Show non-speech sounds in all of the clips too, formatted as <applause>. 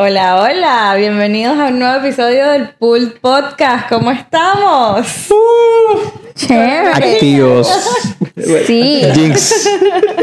Hola, hola, bienvenidos a un nuevo episodio del Pool Podcast. ¿Cómo estamos? Chévere. Activos. <laughs> Sí. Jinx.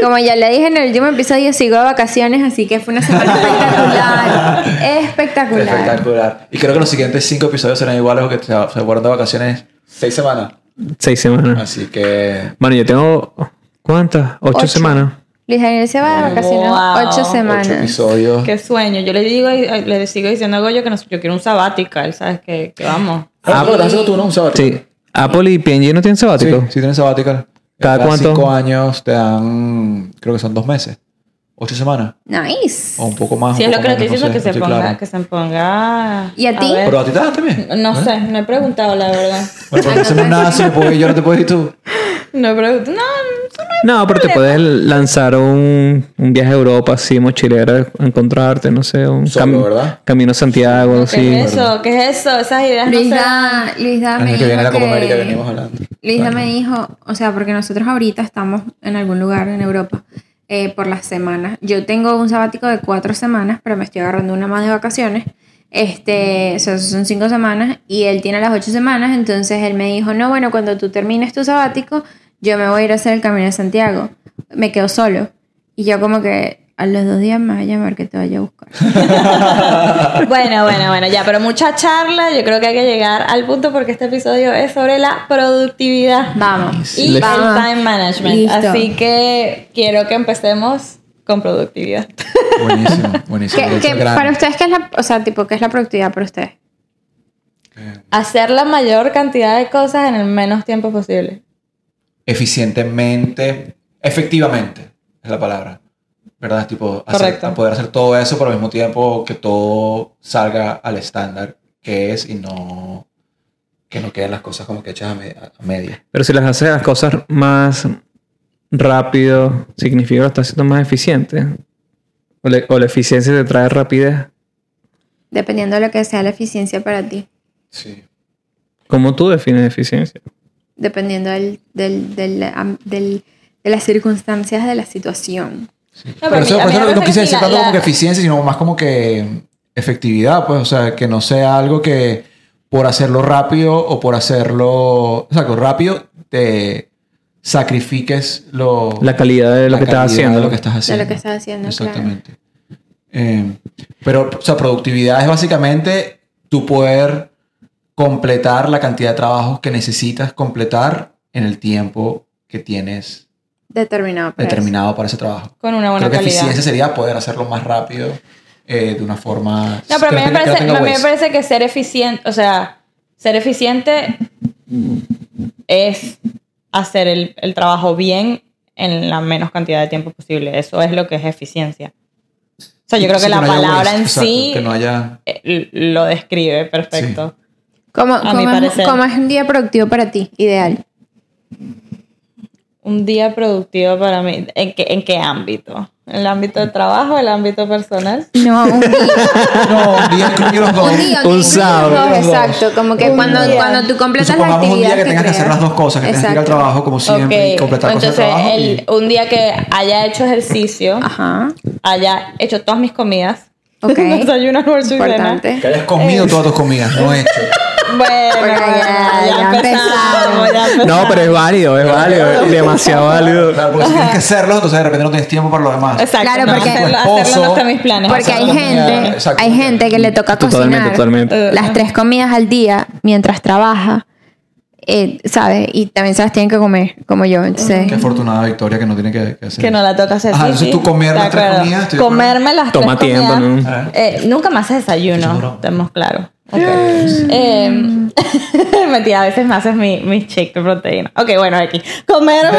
Como ya le dije en el último episodio, sigo de vacaciones, así que fue una semana espectacular. Espectacular. Espectacular. Y creo que los siguientes cinco episodios serán iguales porque se, se fueron de vacaciones seis semanas. Seis semanas. Así que. Bueno, yo tengo. ¿Cuántas? Ocho, Ocho. semanas. Luis Daniel se va de vacaciones Wow. ocho Ocho semanas. episodios. Qué sueño. Yo le digo, le sigo diciendo a Goyo que no- yo quiero un sabbatical, ¿sabes? Que, que vamos. Ah, pero estás tú, ¿no? Un sabático. Sí. Apple y P&G no tienen Sí, sabático. sí tienen sabbatical. ¿Cada cuánto? cinco años te dan. Creo que son dos meses. Ocho semanas. Nice. O un poco más. Si un es lo que le estoy diciendo, que, se ponga, claro. que se ponga. ¿Y a ti? ver. Pero a ti te dan también. No sé, no he preguntado, la verdad. Bueno, porque no hacemos nada así, porque yo no te puedo ir tú. No preguntado. No, eso no es No, pero te puedes lanzar un, un viaje a Europa así, mochilera, encontrarte, no sé, un Solo, ¿verdad? camino a Santiago, ¿Qué sí. es eso? ¿Qué es eso? Esas ideas no Luis sé. da, Luis da El me año que viene la dijo Copa América que- venimos hablando. Luisa me dijo, o sea, porque nosotros ahorita estamos en algún lugar en Europa eh, por las semanas. Yo tengo un sabático de cuatro semanas, pero me estoy agarrando una más de vacaciones. Este, o sea, son cinco semanas y él tiene las ocho semanas. Entonces él me dijo, no, bueno, cuando tú termines tu sabático, yo me voy a ir a hacer el camino de Santiago. Me quedo solo. Y yo como que a los dos días me va a llamar que te vaya a buscar. <laughs> Bueno, bueno, bueno, ya, pero mucha charla. Yo creo que hay que llegar al punto porque este episodio es sobre la productividad Vamos. y Vamos. el time management. Listo. Así que quiero que empecemos con productividad. Buenísimo, <laughs> buenísimo. ¿Qué- para ustedes, ¿qué es la, o sea, tipo, qué es la productividad para ustedes? Hacer la mayor cantidad de cosas en el menos tiempo posible. Eficientemente, efectivamente, es la palabra. ¿Verdad? Es tipo, hacer- poder hacer todo eso, pero al mismo tiempo que todo salga al estándar que es y no que no queden las cosas como que hechas a, me- a media. Pero si las haces las cosas más rápido, significa que lo estás haciendo más eficiente. O, le- o la eficiencia te trae rapidez. Dependiendo de lo que sea la eficiencia para ti. Sí. ¿Cómo tú defines eficiencia? Dependiendo del, del, del, am- del- de las circunstancias de la situación. No, pero pero eso, mí- eso me no quise decir la- tanto como que eficiencia, sino más como que efectividad, pues, o sea, que no sea algo que por hacerlo rápido o por hacerlo, o sea, que rápido te sacrifiques lo, La calidad de lo que estás haciendo. de lo que estás De haciendo. lo que estás haciendo, claro. Exactamente. Eh, pero, o sea, productividad es básicamente tu poder completar la cantidad de trabajos que necesitas completar en el tiempo que tienes Determinado. para determinado para ese trabajo. Con una buena Creo que calidad. eficiencia sería poder hacerlo más rápido eh, de una forma... No, pero a mí, me parece, a mí me parece que ser eficiente, o sea, ser eficiente es hacer el, el trabajo bien en la menos cantidad de tiempo posible. Eso es lo que es eficiencia. O sea, yo creo que la no palabra waste, en exacto, sí que no haya... eh, lo describe perfecto. ¿Cómo, A cómo mi es, parecer. cómo es un día productivo para ti? Ideal. Un día productivo para mí. ¿En qué, ¿En qué ámbito? ¿En el ámbito de trabajo? ¿El ámbito personal? No, un día. <laughs> No, un día incluye los dos. un día. Un día, sábado. dos, Exacto. Como que Un cuando, día. cuando tú completas la supongamos un actividad día que tengas que hacer las dos cosas, que tengas que ir al Exacto. trabajo como siempre y Ok, completar cosas Entonces, de trabajo. y- el- un día que haya hecho ejercicio, Ajá. haya hecho todas mis comidas, Ok. <laughs> desayuno, almuerzo y cena. Que hayas comido todas tus comidas, no hecho. Bueno, Bueno, ya, ya, ya ya empezamos, ya empezamos. No, pero es válido, es válido. Demasiado válido. Claro, porque si tienes que hacerlo, entonces de repente no tienes tiempo para lo demás. Exacto, Claro, no, porque- hacerlo, hacerlo no está en mis planes. Porque hay gente, hay gente que le toca Totalmente, cocinar totalmente. las tres comidas al día mientras trabaja, eh, ¿sabes? Y también se las tienen que comer, como yo. Entonces, Qué afortunada Victoria que no tiene que, que hacer. Que no la toca hacer. Ajá, sí, entonces sí, tú comer las tres comidas, estoy de acuerdo. Comerme las Toma tres tiempo, comidas. ¿no? Eh, nunca más desayuno, estamos claros. Ok. Eh, <laughs> mentira, a veces me haces mi, mi shake de proteína. Ok, bueno, aquí. Comerme <laughs>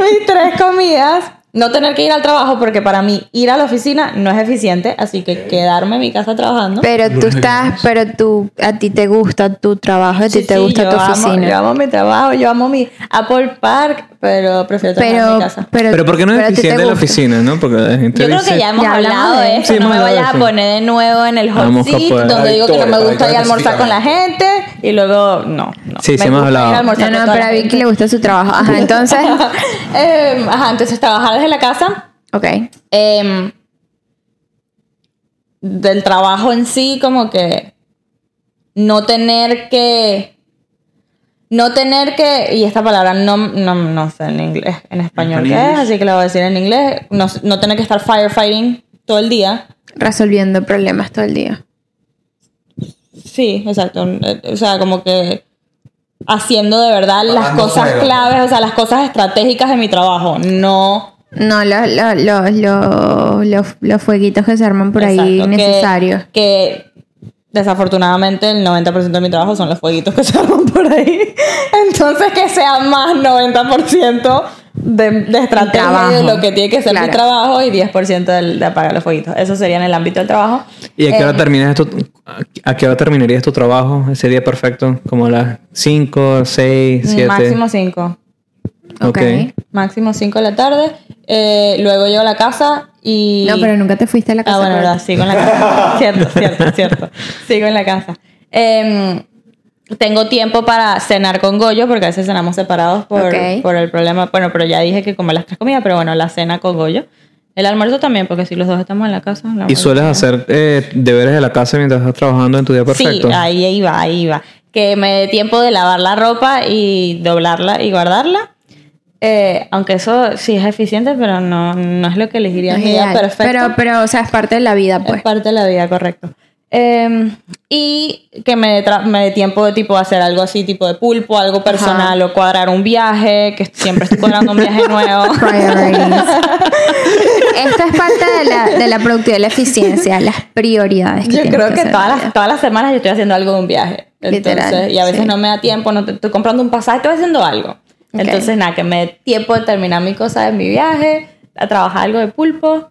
mis tres comidas. No tener que ir al trabajo porque para mí ir a la oficina no es eficiente, así que quedarme en mi casa trabajando. pero tú estás, pero tú, a ti te gusta tu trabajo, a ti Sí, te sí, gusta tu amo- oficina. yo amo mi trabajo, yo amo mi Apple Park, pero prefiero trabajar en pero, mi casa. pero, Pero ¿por qué no es eficiente la oficina, no? Porque la gente Yo creo dice... que ya hemos Ya hablado de eso. esto. Sí, no me vayas a poner de nuevo en el hot seat, donde digo que no me gusta ir a almorzar con la gente y luego no. no. Sí, sí Me hemos hablado. No, no, pero a Vicky le gusta su trabajo. Ajá, entonces, <laughs> Em, ajá, entonces trabajar desde la casa. ok. em, del trabajo en sí, como que no tener que no tener que, y esta palabra no, no, no sé en inglés, en español qué es, así que la voy a decir en inglés, no, no tener que estar firefighting todo el día. Resolviendo problemas todo el día. Sí, exacto. O sea, como que haciendo de verdad las cosas fuego. claves, o sea, las cosas estratégicas de mi trabajo, no... No, los, los, los, los, los, los fueguitos que se arman por ahí necesarios. Que, desafortunadamente el 90% de mi trabajo son los fueguitos que se arman por ahí. <laughs> Entonces que sea más 90% de, de estrategia trabajo. de lo que tiene que ser mi Claro. trabajo y 10% del- de apagar los fueguitos. Eso sería en el ámbito del trabajo. ¿Y a qué hora Eh, terminas esto? ¿A qué hora terminarías tu trabajo? Ese día perfecto, como a las 5, 6, 7. Máximo 5. Ok. Ok. Máximo 5 de la tarde. Eh, luego llego a la casa y... No, pero nunca te fuiste a la casa. Ah, bueno, verdad, sigo en la casa. <laughs> cierto, cierto, cierto. Sigo en la casa. Em, tengo tiempo para cenar con Goyo, porque a veces cenamos separados por, el problema. Bueno, pero ya dije que como las tres comidas, pero bueno, la cena con Goyo. El almuerzo también, porque si los dos estamos en la casa. ¿Y sueles hacer eh, deberes de la casa mientras estás trabajando en tu día perfecto? Sí, ahí iba, ahí iba. Que me dé tiempo de lavar la ropa y doblarla y guardarla. Eh, aunque eso sí es eficiente, pero no, no es lo que elegiría No mi. Pero, pero, o sea, es parte de la vida, pues. Es parte de la vida, correcto. Eh, y que me me dé tiempo de tipo hacer algo así, tipo de pulpo, algo personal, o cuadrar un viaje, que siempre estoy cuadrando un viaje nuevo. <laughs> Esto es parte de la, de la productividad y la eficiencia, las prioridades. Que Yo creo que hacer todas las, todas las semanas yo estoy haciendo algo de un viaje. Entonces, Literal, y a veces sí. no me da tiempo, no te- estoy comprando un pasaje, estoy haciendo algo. Ok. Entonces, nada, que me dé tiempo de terminar mi cosa de mi viaje, a trabajar algo de pulpo.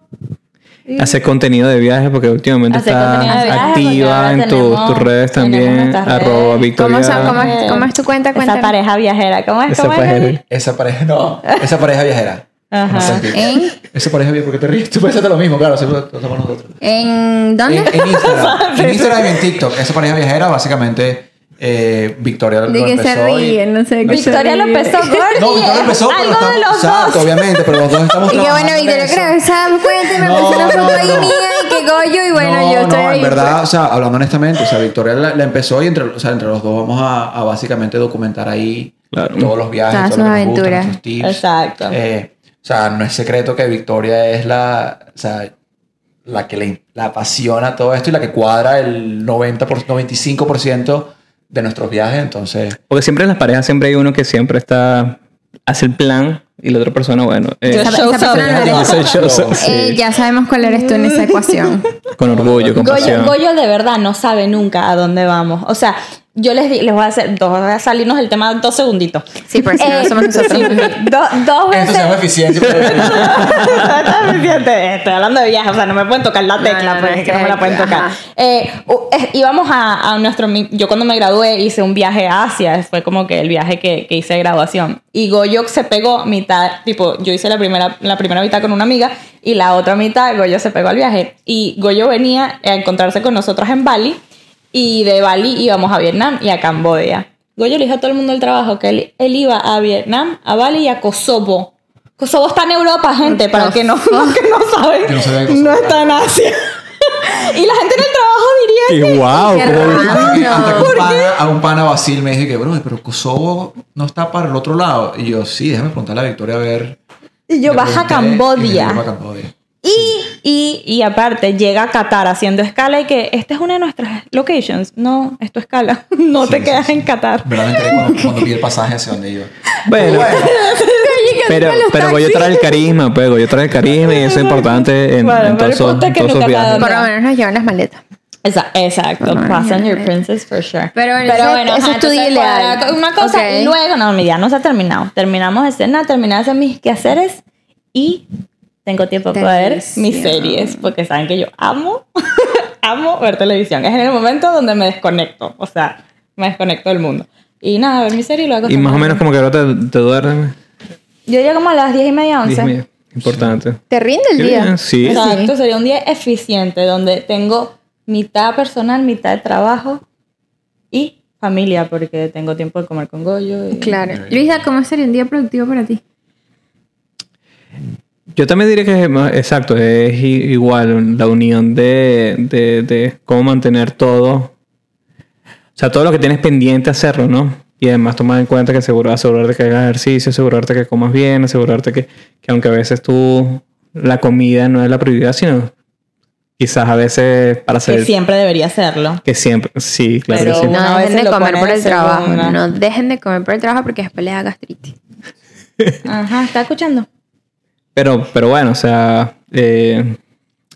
Hacer contenido de viaje porque últimamente porque activa en tu- tenemos- tus redes también. Arroba redes. Victoria. ¿Cómo son? ¿Cómo es- cómo es tu cuenta? Esa Cuéntanos. pareja viajera, ¿cómo es? Esa ¿Cómo es? pareja. Esa pareja, no. Esa pareja viajera. Ajá. No sé qué. ¿En? Esa pareja viajera, porque te ríes. Tú pensaste lo mismo, claro, siempre lo somos nosotros. ¿En dónde? En, en Instagram. <laughs> en Instagram y en TikTok. Esa pareja viajera, básicamente, eh, Victoria lo De que se empezó y- ríen, no sé. se Victoria lo empezó Gordy. No, Victoria empezó, pero Algo estamos, de los exacto, dos. obviamente, pero los dos <laughs> estamos Y que bueno, Victoria creo que se dan cuenta y me No, no, foto ahí mía y que Goyo y bueno, no, yo estoy no, ahí. en verdad, o sea, hablando honestamente, o sea, Victoria la, la empezó y entre, o sea, entre los dos vamos a, a básicamente documentar ahí Claro. todos los viajes, Todas sus aventuras. Exacto. Eh, o sea, no es secreto que Victoria es la, o sea, la que le la apasiona todo esto y la que cuadra el 90 por, 95% de nuestros viajes, entonces Porque siempre en las parejas siempre hay uno que siempre está hace el plan y la otra persona, bueno, eh, Yo Esa- shows esa up. persona no eres hace el tú. show, so- sí, Eh, ya sabemos cuál eres tú en esa ecuación. <laughs> con orgullo, con Goyo, pasión. Goyo de verdad no sabe nunca a dónde vamos. O sea, yo les, di- les voy a hacer, dos, voy a salirnos del tema dos segunditos. Sí, por si no Eh, somos nosotros. sí, do- dos esto se llama veces. eficiencia. Está eficiente. <laughs> Estoy hablando de viajes, o sea, no me pueden tocar la tecla, no, pues no, es que no me la pueden tocar. Eh, íbamos a, a nuestro. Yo cuando me gradué hice un viaje a Asia, fue como que el viaje que, que hice de graduación. Y Goyo se pegó mitad, tipo, yo hice la primera, la primera mitad con una amiga y la otra mitad Goyo se pegó al viaje. Y Goyo venía a encontrarse con nosotros en Bali y de Bali íbamos a Vietnam y a Camboya. Goyo le dijo a todo el mundo del trabajo que él, él iba a Vietnam, a Bali y a Kosovo. Kosovo está en Europa, gente, para que no, <laughs> los que no saben. No no está en Asia. y la gente en el trabajo diría Y que... wow, Qué ¿cómo- raro. Hasta que, hasta que un pana, a un pana Basil me dije que, bro, pero Kosovo no está para el otro lado. Y yo, sí, déjame preguntarle a Victoria a ver. Y yo, vas a y Cambodia. "Va a Cambodia. Y, y, y aparte, llega a Qatar haciendo escala y que esta es una de nuestras locations. No, es tu escala. <laughs> No Sí, te sí, quedas sí. en Qatar. ¿Verdad? Me enteré cuando, cuando vi el pasaje hacia donde iba. <laughs> Bueno, Bueno, pero, pero Goyo trae el carisma, pues Goyo trae el carisma y eso es importante en, Bueno, en todos esos, viajes. Por lo menos nos llevan las maletas. Exacto, passenger ya. princess for sure. Pero bueno, ese- ese ajá, es tu ideal. Una cosa, Ok. y luego, no, mi día no se ha terminado. Terminamos de cenar, terminé de hacer mis quehaceres y tengo tiempo para ver mis series, porque saben que yo amo, <laughs> amo ver televisión. Es en el momento donde me desconecto, o sea, me desconecto del mundo. Y nada, ver mi serie y luego Y más o menos como que ahora te, te duermes. Yo llego como a las 10 y media, 11. Dios mío, importante. ¿Te rinde el día? bien, Sí. Exacto, sería un día eficiente donde tengo mitad personal, mitad de trabajo y familia, porque tengo tiempo de comer con Goyo. y- Claro. Luisa, ¿cómo sería un día productivo para ti? Yo también diría que es más- exacto, es i- igual la unión de, de, de cómo mantener todo. O sea, todo lo que tienes pendiente hacerlo, ¿no? Y además tomar en cuenta que seguro, asegurarte que hagas ejercicio, asegurarte que comas bien, asegurarte que, que aunque a veces tú la comida no es la prioridad, sino quizás a veces para hacer Que siempre debería hacerlo. que siempre, sí, claro Pero que sí. Una No dejen de comer por el trabajo. No dejen de comer por el trabajo porque después les da gastritis. <laughs> Ajá, ¿está escuchando? Pero, pero bueno, o sea, eh,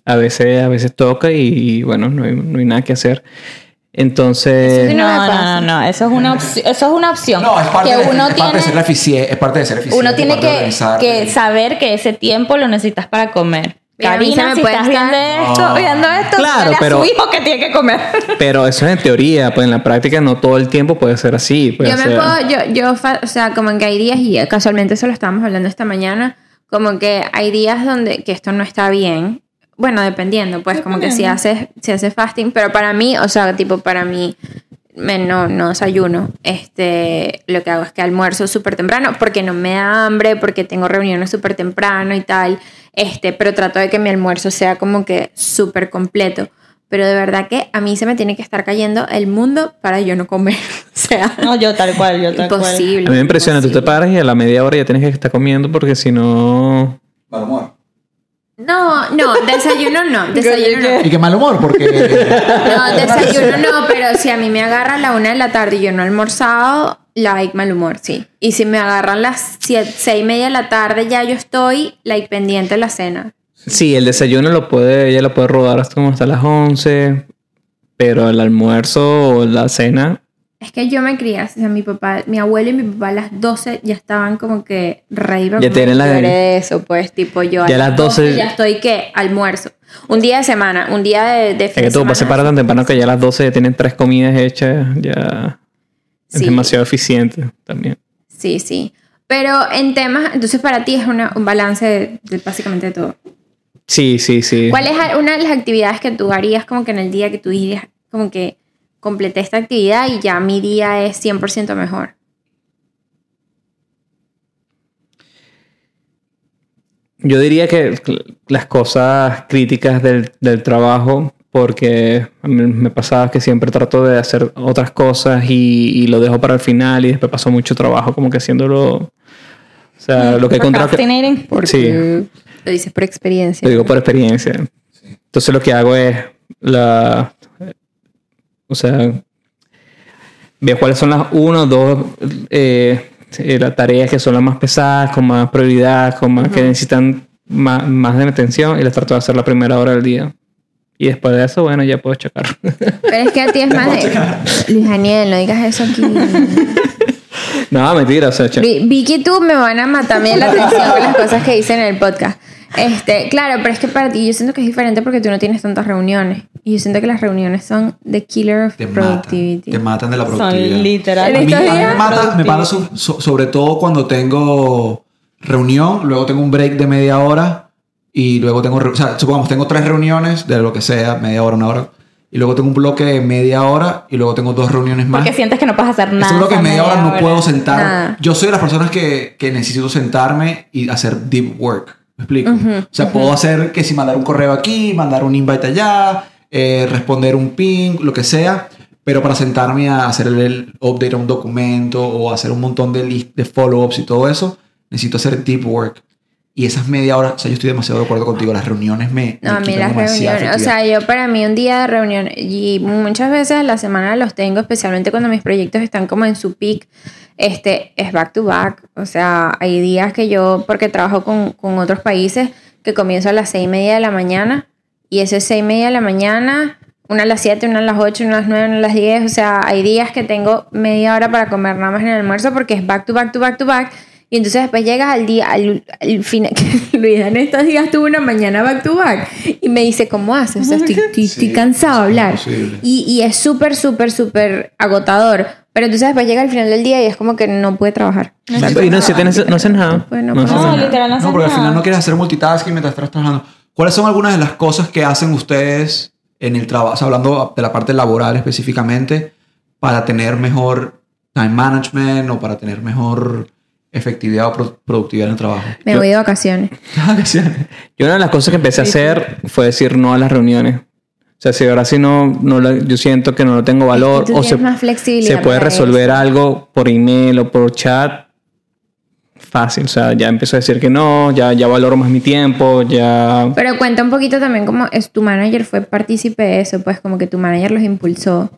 a veces, a veces toca y, y, bueno, no hay, no hay nada que hacer. Entonces, Sí, No, no me no, no, no, eso es una opción, eso es una opción. No, es parte, que de, uno es parte de ser tiene, eficiente. Es parte de ser eficiente. uno tiene que, que saber que ese tiempo lo necesitas para comer. Karina, me si estás estar- viendo esto, No. viendo esto, Claro, dígale a pero- su hijo que tiene que comer. pero eso es en teoría, pues en la práctica no todo el tiempo puede ser así. puede Yo me ser- puedo, yo, yo, o sea, como que hay días, y casualmente eso lo estábamos hablando esta mañana, como que hay días donde que esto no está bien. Bueno, dependiendo, pues como que si haces, si haces fasting, pero para mí, o sea, tipo para mí, me, no, no desayuno. Este, lo que hago es que almuerzo súper temprano, porque no me da hambre, porque tengo reuniones súper temprano y tal. Este, pero trato de que mi almuerzo sea como que súper completo. Pero de verdad que a mí se me tiene que estar cayendo el mundo para yo no comer. <laughs> o sea, No, yo tal cual, yo tal cual. imposible. A mí me impresiona, tú te paras y a la media hora ya tienes que estar comiendo porque si no... Mal humor. No, no, desayuno no, <laughs> desayuno no. Y qué mal humor, porque. <laughs> No, desayuno no, pero si a mí me agarra a la una de la tarde y yo no he almorzado, like mal humor, sí. Y si me agarran las siete, seis y media de la tarde, ya yo estoy like pendiente de la cena. Sí, el desayuno lo puede, ella lo puede rodar hasta como hasta las 11, pero el almuerzo o la cena, Es que yo me crié, o sea, mi papá, mi abuelo y mi papá a las 12 ya estaban como que reír. Ya tienen la- de eso, pues, tipo yo Ya a las 12 ya estoy que almuerzo. Un día de semana, un día de, de es fin que de tu papá se para tan temprano que ya a las 12 ya tienen tres comidas hechas, ya es Sí. demasiado eficiente también. Sí, sí. Pero en temas, entonces para ti es una- un balance de, de básicamente de todo. Sí, sí, sí. ¿Cuál es una de las actividades que tú harías como que en el día que tú dirías como que completé esta actividad y ya mi día es 100% mejor? Yo diría que las cosas críticas del, del trabajo, porque a mí me pasaba que siempre trato de hacer otras cosas y, y lo dejo para el final y después paso mucho trabajo como que haciéndolo... O sea, lo que he encontrado que... Procrastinating. Sí, Lo dices por experiencia. lo digo por experiencia. Entonces lo que hago es la... O sea, veo cuáles son las uno o dos eh, eh, las tareas que son las más pesadas, con más prioridad, con más que necesitan más, más de mi atención y las trato de hacer la primera hora del día. Y después de eso, bueno, ya puedo checar. <laughs> Pero es que a ti es más de... Luis Daniel, no digas eso aquí. <laughs> no, mentira, o sea, Vi- Vicky y tú me van a matar bien la atención con las cosas que dicen en el podcast. Este, claro, pero es que para ti yo siento que es diferente porque tú no tienes tantas reuniones. Y yo siento que las reuniones son the killer of Te matan. productivity. Te matan de la Son productividad. literal. En A mí, a mí me mata, me mata so- so- sobre todo cuando tengo reunión, luego tengo un break de media hora y luego tengo, o sea, supongamos, tengo tres reuniones de lo que sea, media hora, una hora, y luego tengo un bloque de media hora y luego tengo dos reuniones más. Porque sientes que no puedes hacer nada. Ese bloque de esa media hora no puedo sentar. Nada. Yo soy de las personas que, que necesito sentarme y hacer deep work. ¿Me explico? o sea, puedo hacer que si mandar un correo aquí, mandar un invite allá, eh, responder un ping, lo que sea. Pero para sentarme a hacer el, update a un documento o hacer un montón de, list, de follow-ups y todo eso, necesito hacer deep work. Y esas media hora, o sea, yo estoy demasiado de acuerdo contigo. Las reuniones me. No, me a mí las reuniones, o sea, yo para mí un día de reunión y muchas veces a la semana los tengo, especialmente cuando mis proyectos están como en su peak, este, es back to back, o sea, hay días que yo, porque trabajo con, con otros países, que comienzo a las seis y media de la mañana y ese seis y media de la mañana, una a las 7, una a las 8, una a las 9, una a las 10, o sea, hay días que tengo media hora para comer nada más en el almuerzo porque es back to back to back to back. Y entonces después llegas al día, al, al final, <laughs> que Luis en estos días tuvo una mañana back to back y me dice, ¿cómo haces? O sea, estoy, estoy, estoy Sí, cansado de es hablar. Y, y es súper, súper, súper agotador. Pero entonces después llega al final del día y es como que no puede trabajar. Y no, si tienes, no haces nada. Pues no No nada. literal, no, No, porque al final no quieres hacer multitasking mientras estás trabajando. ¿Cuáles son algunas de las cosas que hacen ustedes en el trabajo, o sea, hablando de la parte laboral específicamente, para tener mejor time management o para tener mejor efectividad o pro- productividad en el trabajo. Me voy de vacaciones. <laughs> Vacaciones. Yo una de las cosas que empecé a hacer fue decir no a las reuniones. O sea, si ahora sí no, no la- yo siento que no lo tengo valor tú o se, más se puede resolver eso. algo por email o por chat, fácil. O sea, ya empiezo a decir que no, ya, ya valoro más mi tiempo, ya... Pero cuenta un poquito también cómo es tu manager fue partícipe de eso, pues como que tu manager los impulsó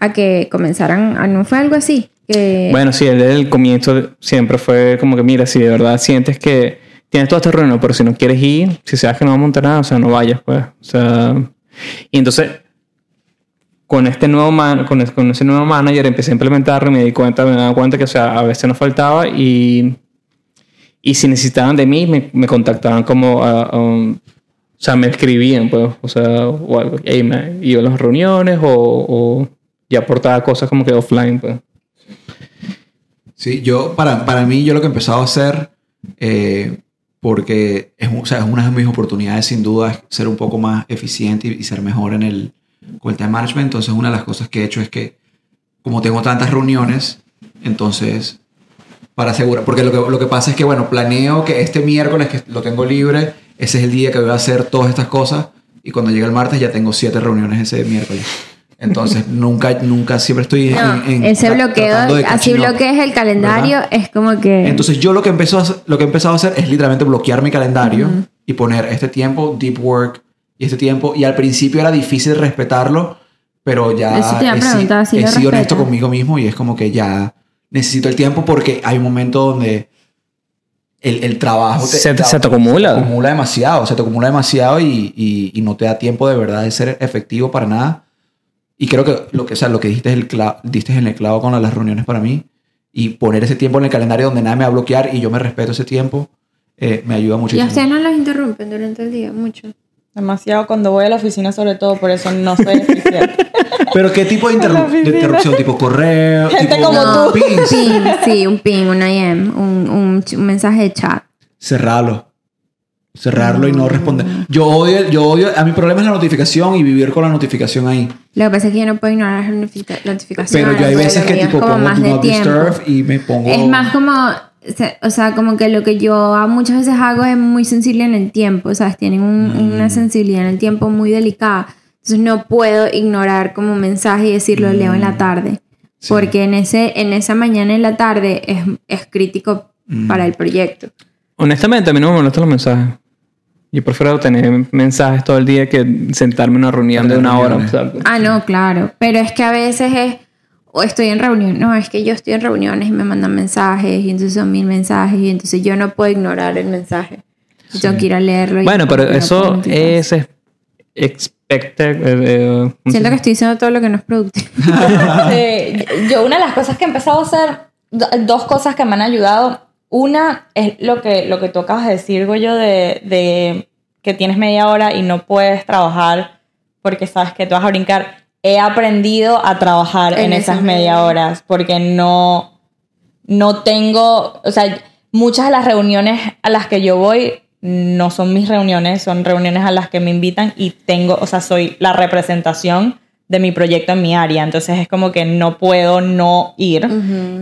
a que comenzaran, a, ¿no fue algo así? Que, Bueno, sí, desde el comienzo siempre fue como que, mira, si de verdad sientes que tienes todo este reunión, pero si no quieres ir, si sabes que no va a montar nada, o sea, no vayas, pues. O sea, y entonces, con este nuevo man, con ese nuevo manager empecé a implementarlo y me di cuenta, me daba cuenta que, o sea, a veces nos faltaba y, y si necesitaban de mí, me, me contactaban como, a- a un- o sea, me escribían, pues, o sea, o algo, hey, me iba a las reuniones o, o ya aportaba cosas como que offline, pues. Sí, yo, para, para mí, yo lo que he empezado a hacer, eh, porque es, o sea, es una de mis oportunidades, sin duda, ser un poco más eficiente y, y ser mejor en el, con el management. Entonces, una de las cosas que he hecho es que, como tengo tantas reuniones, entonces, para asegurar, porque lo que, lo que pasa es que, bueno, planeo que este miércoles que lo tengo libre, ese es el día que voy a hacer todas estas cosas, y cuando llega el martes ya tengo siete reuniones ese miércoles. Entonces, <laughs> nunca, nunca, siempre estoy en- no, en, ese bloqueo, así bloquees el calendario, ¿verdad? es como que... Entonces yo lo que, empezó a lo que he empezado a hacer es literalmente bloquear mi calendario y poner este tiempo deep work y este tiempo. Y al principio era difícil respetarlo, pero ya he, si- he sido honesto conmigo mismo y es como que ya necesito el tiempo porque hay un momento donde el, el trabajo Se te- se te acumula. se te acumula demasiado, se te acumula demasiado y, y- y no te da tiempo de verdad de ser efectivo para nada. Y creo que lo que, o sea, lo que dijiste, es el cla- diste en el clavo con las reuniones para mí y poner ese tiempo en el calendario donde nadie me va a bloquear y yo me respeto ese tiempo, eh, me ayuda Y a muchísimo. ustedes no los interrumpen durante el día, mucho. Demasiado cuando voy a la oficina, sobre todo, por eso no soy eficiente. <laughs> Pero ¿qué tipo de, <laughs> interru- de interrupción? ¿Tipo correo? Gente tipo como tú. pings? Ping, <laughs> sí, un ping, un IM, un, un, un mensaje de chat. Cerrarlo. Cerrarlo y no responder. Yo odio, yo odio, a mi problema es la notificación y vivir con la notificación ahí. Lo que pasa es que yo no puedo ignorar las notifica- notificaciones. Pero yo hay veces que tipo como pongo más do not disturb y me pongo... Es más como, o sea, como que lo que yo muchas veces hago es muy sensible en el tiempo, ¿sabes? Tienen un- Mm. una sensibilidad en el tiempo muy delicada. Entonces no puedo ignorar como un mensaje y decirlo leo en Mm. la tarde. Porque en, ese, en esa mañana en la tarde es, es crítico Mm. para el proyecto. Honestamente, a mí no me molestan los mensajes. Yo prefiero tener mensajes todo el día que sentarme en una reunión de una hora. reuniones. o sea, Ah, no, claro. Pero es que a veces es, o estoy en reunión, no, es que yo estoy en reuniones y me mandan mensajes y entonces son mil mensajes y entonces yo no puedo ignorar el mensaje. Yo Tengo que ir a leerlo. y Bueno, pero no eso multitask. es eh, eh, Siento que estoy diciendo todo lo que no es productivo. <laughs> <laughs> Yo una de las cosas que he empezado a hacer, do- dos cosas que me han ayudado. Una es lo que, lo que tú acabas de decir, Goyo, de, de que tienes media hora y no puedes trabajar porque sabes que te vas a brincar. He aprendido a trabajar en, En esas media horas porque no, no tengo, o sea, muchas de las reuniones a las que yo voy no son mis reuniones, son reuniones a las que me invitan y tengo, o sea, soy la representación de mi proyecto en mi área, entonces es como que no puedo no ir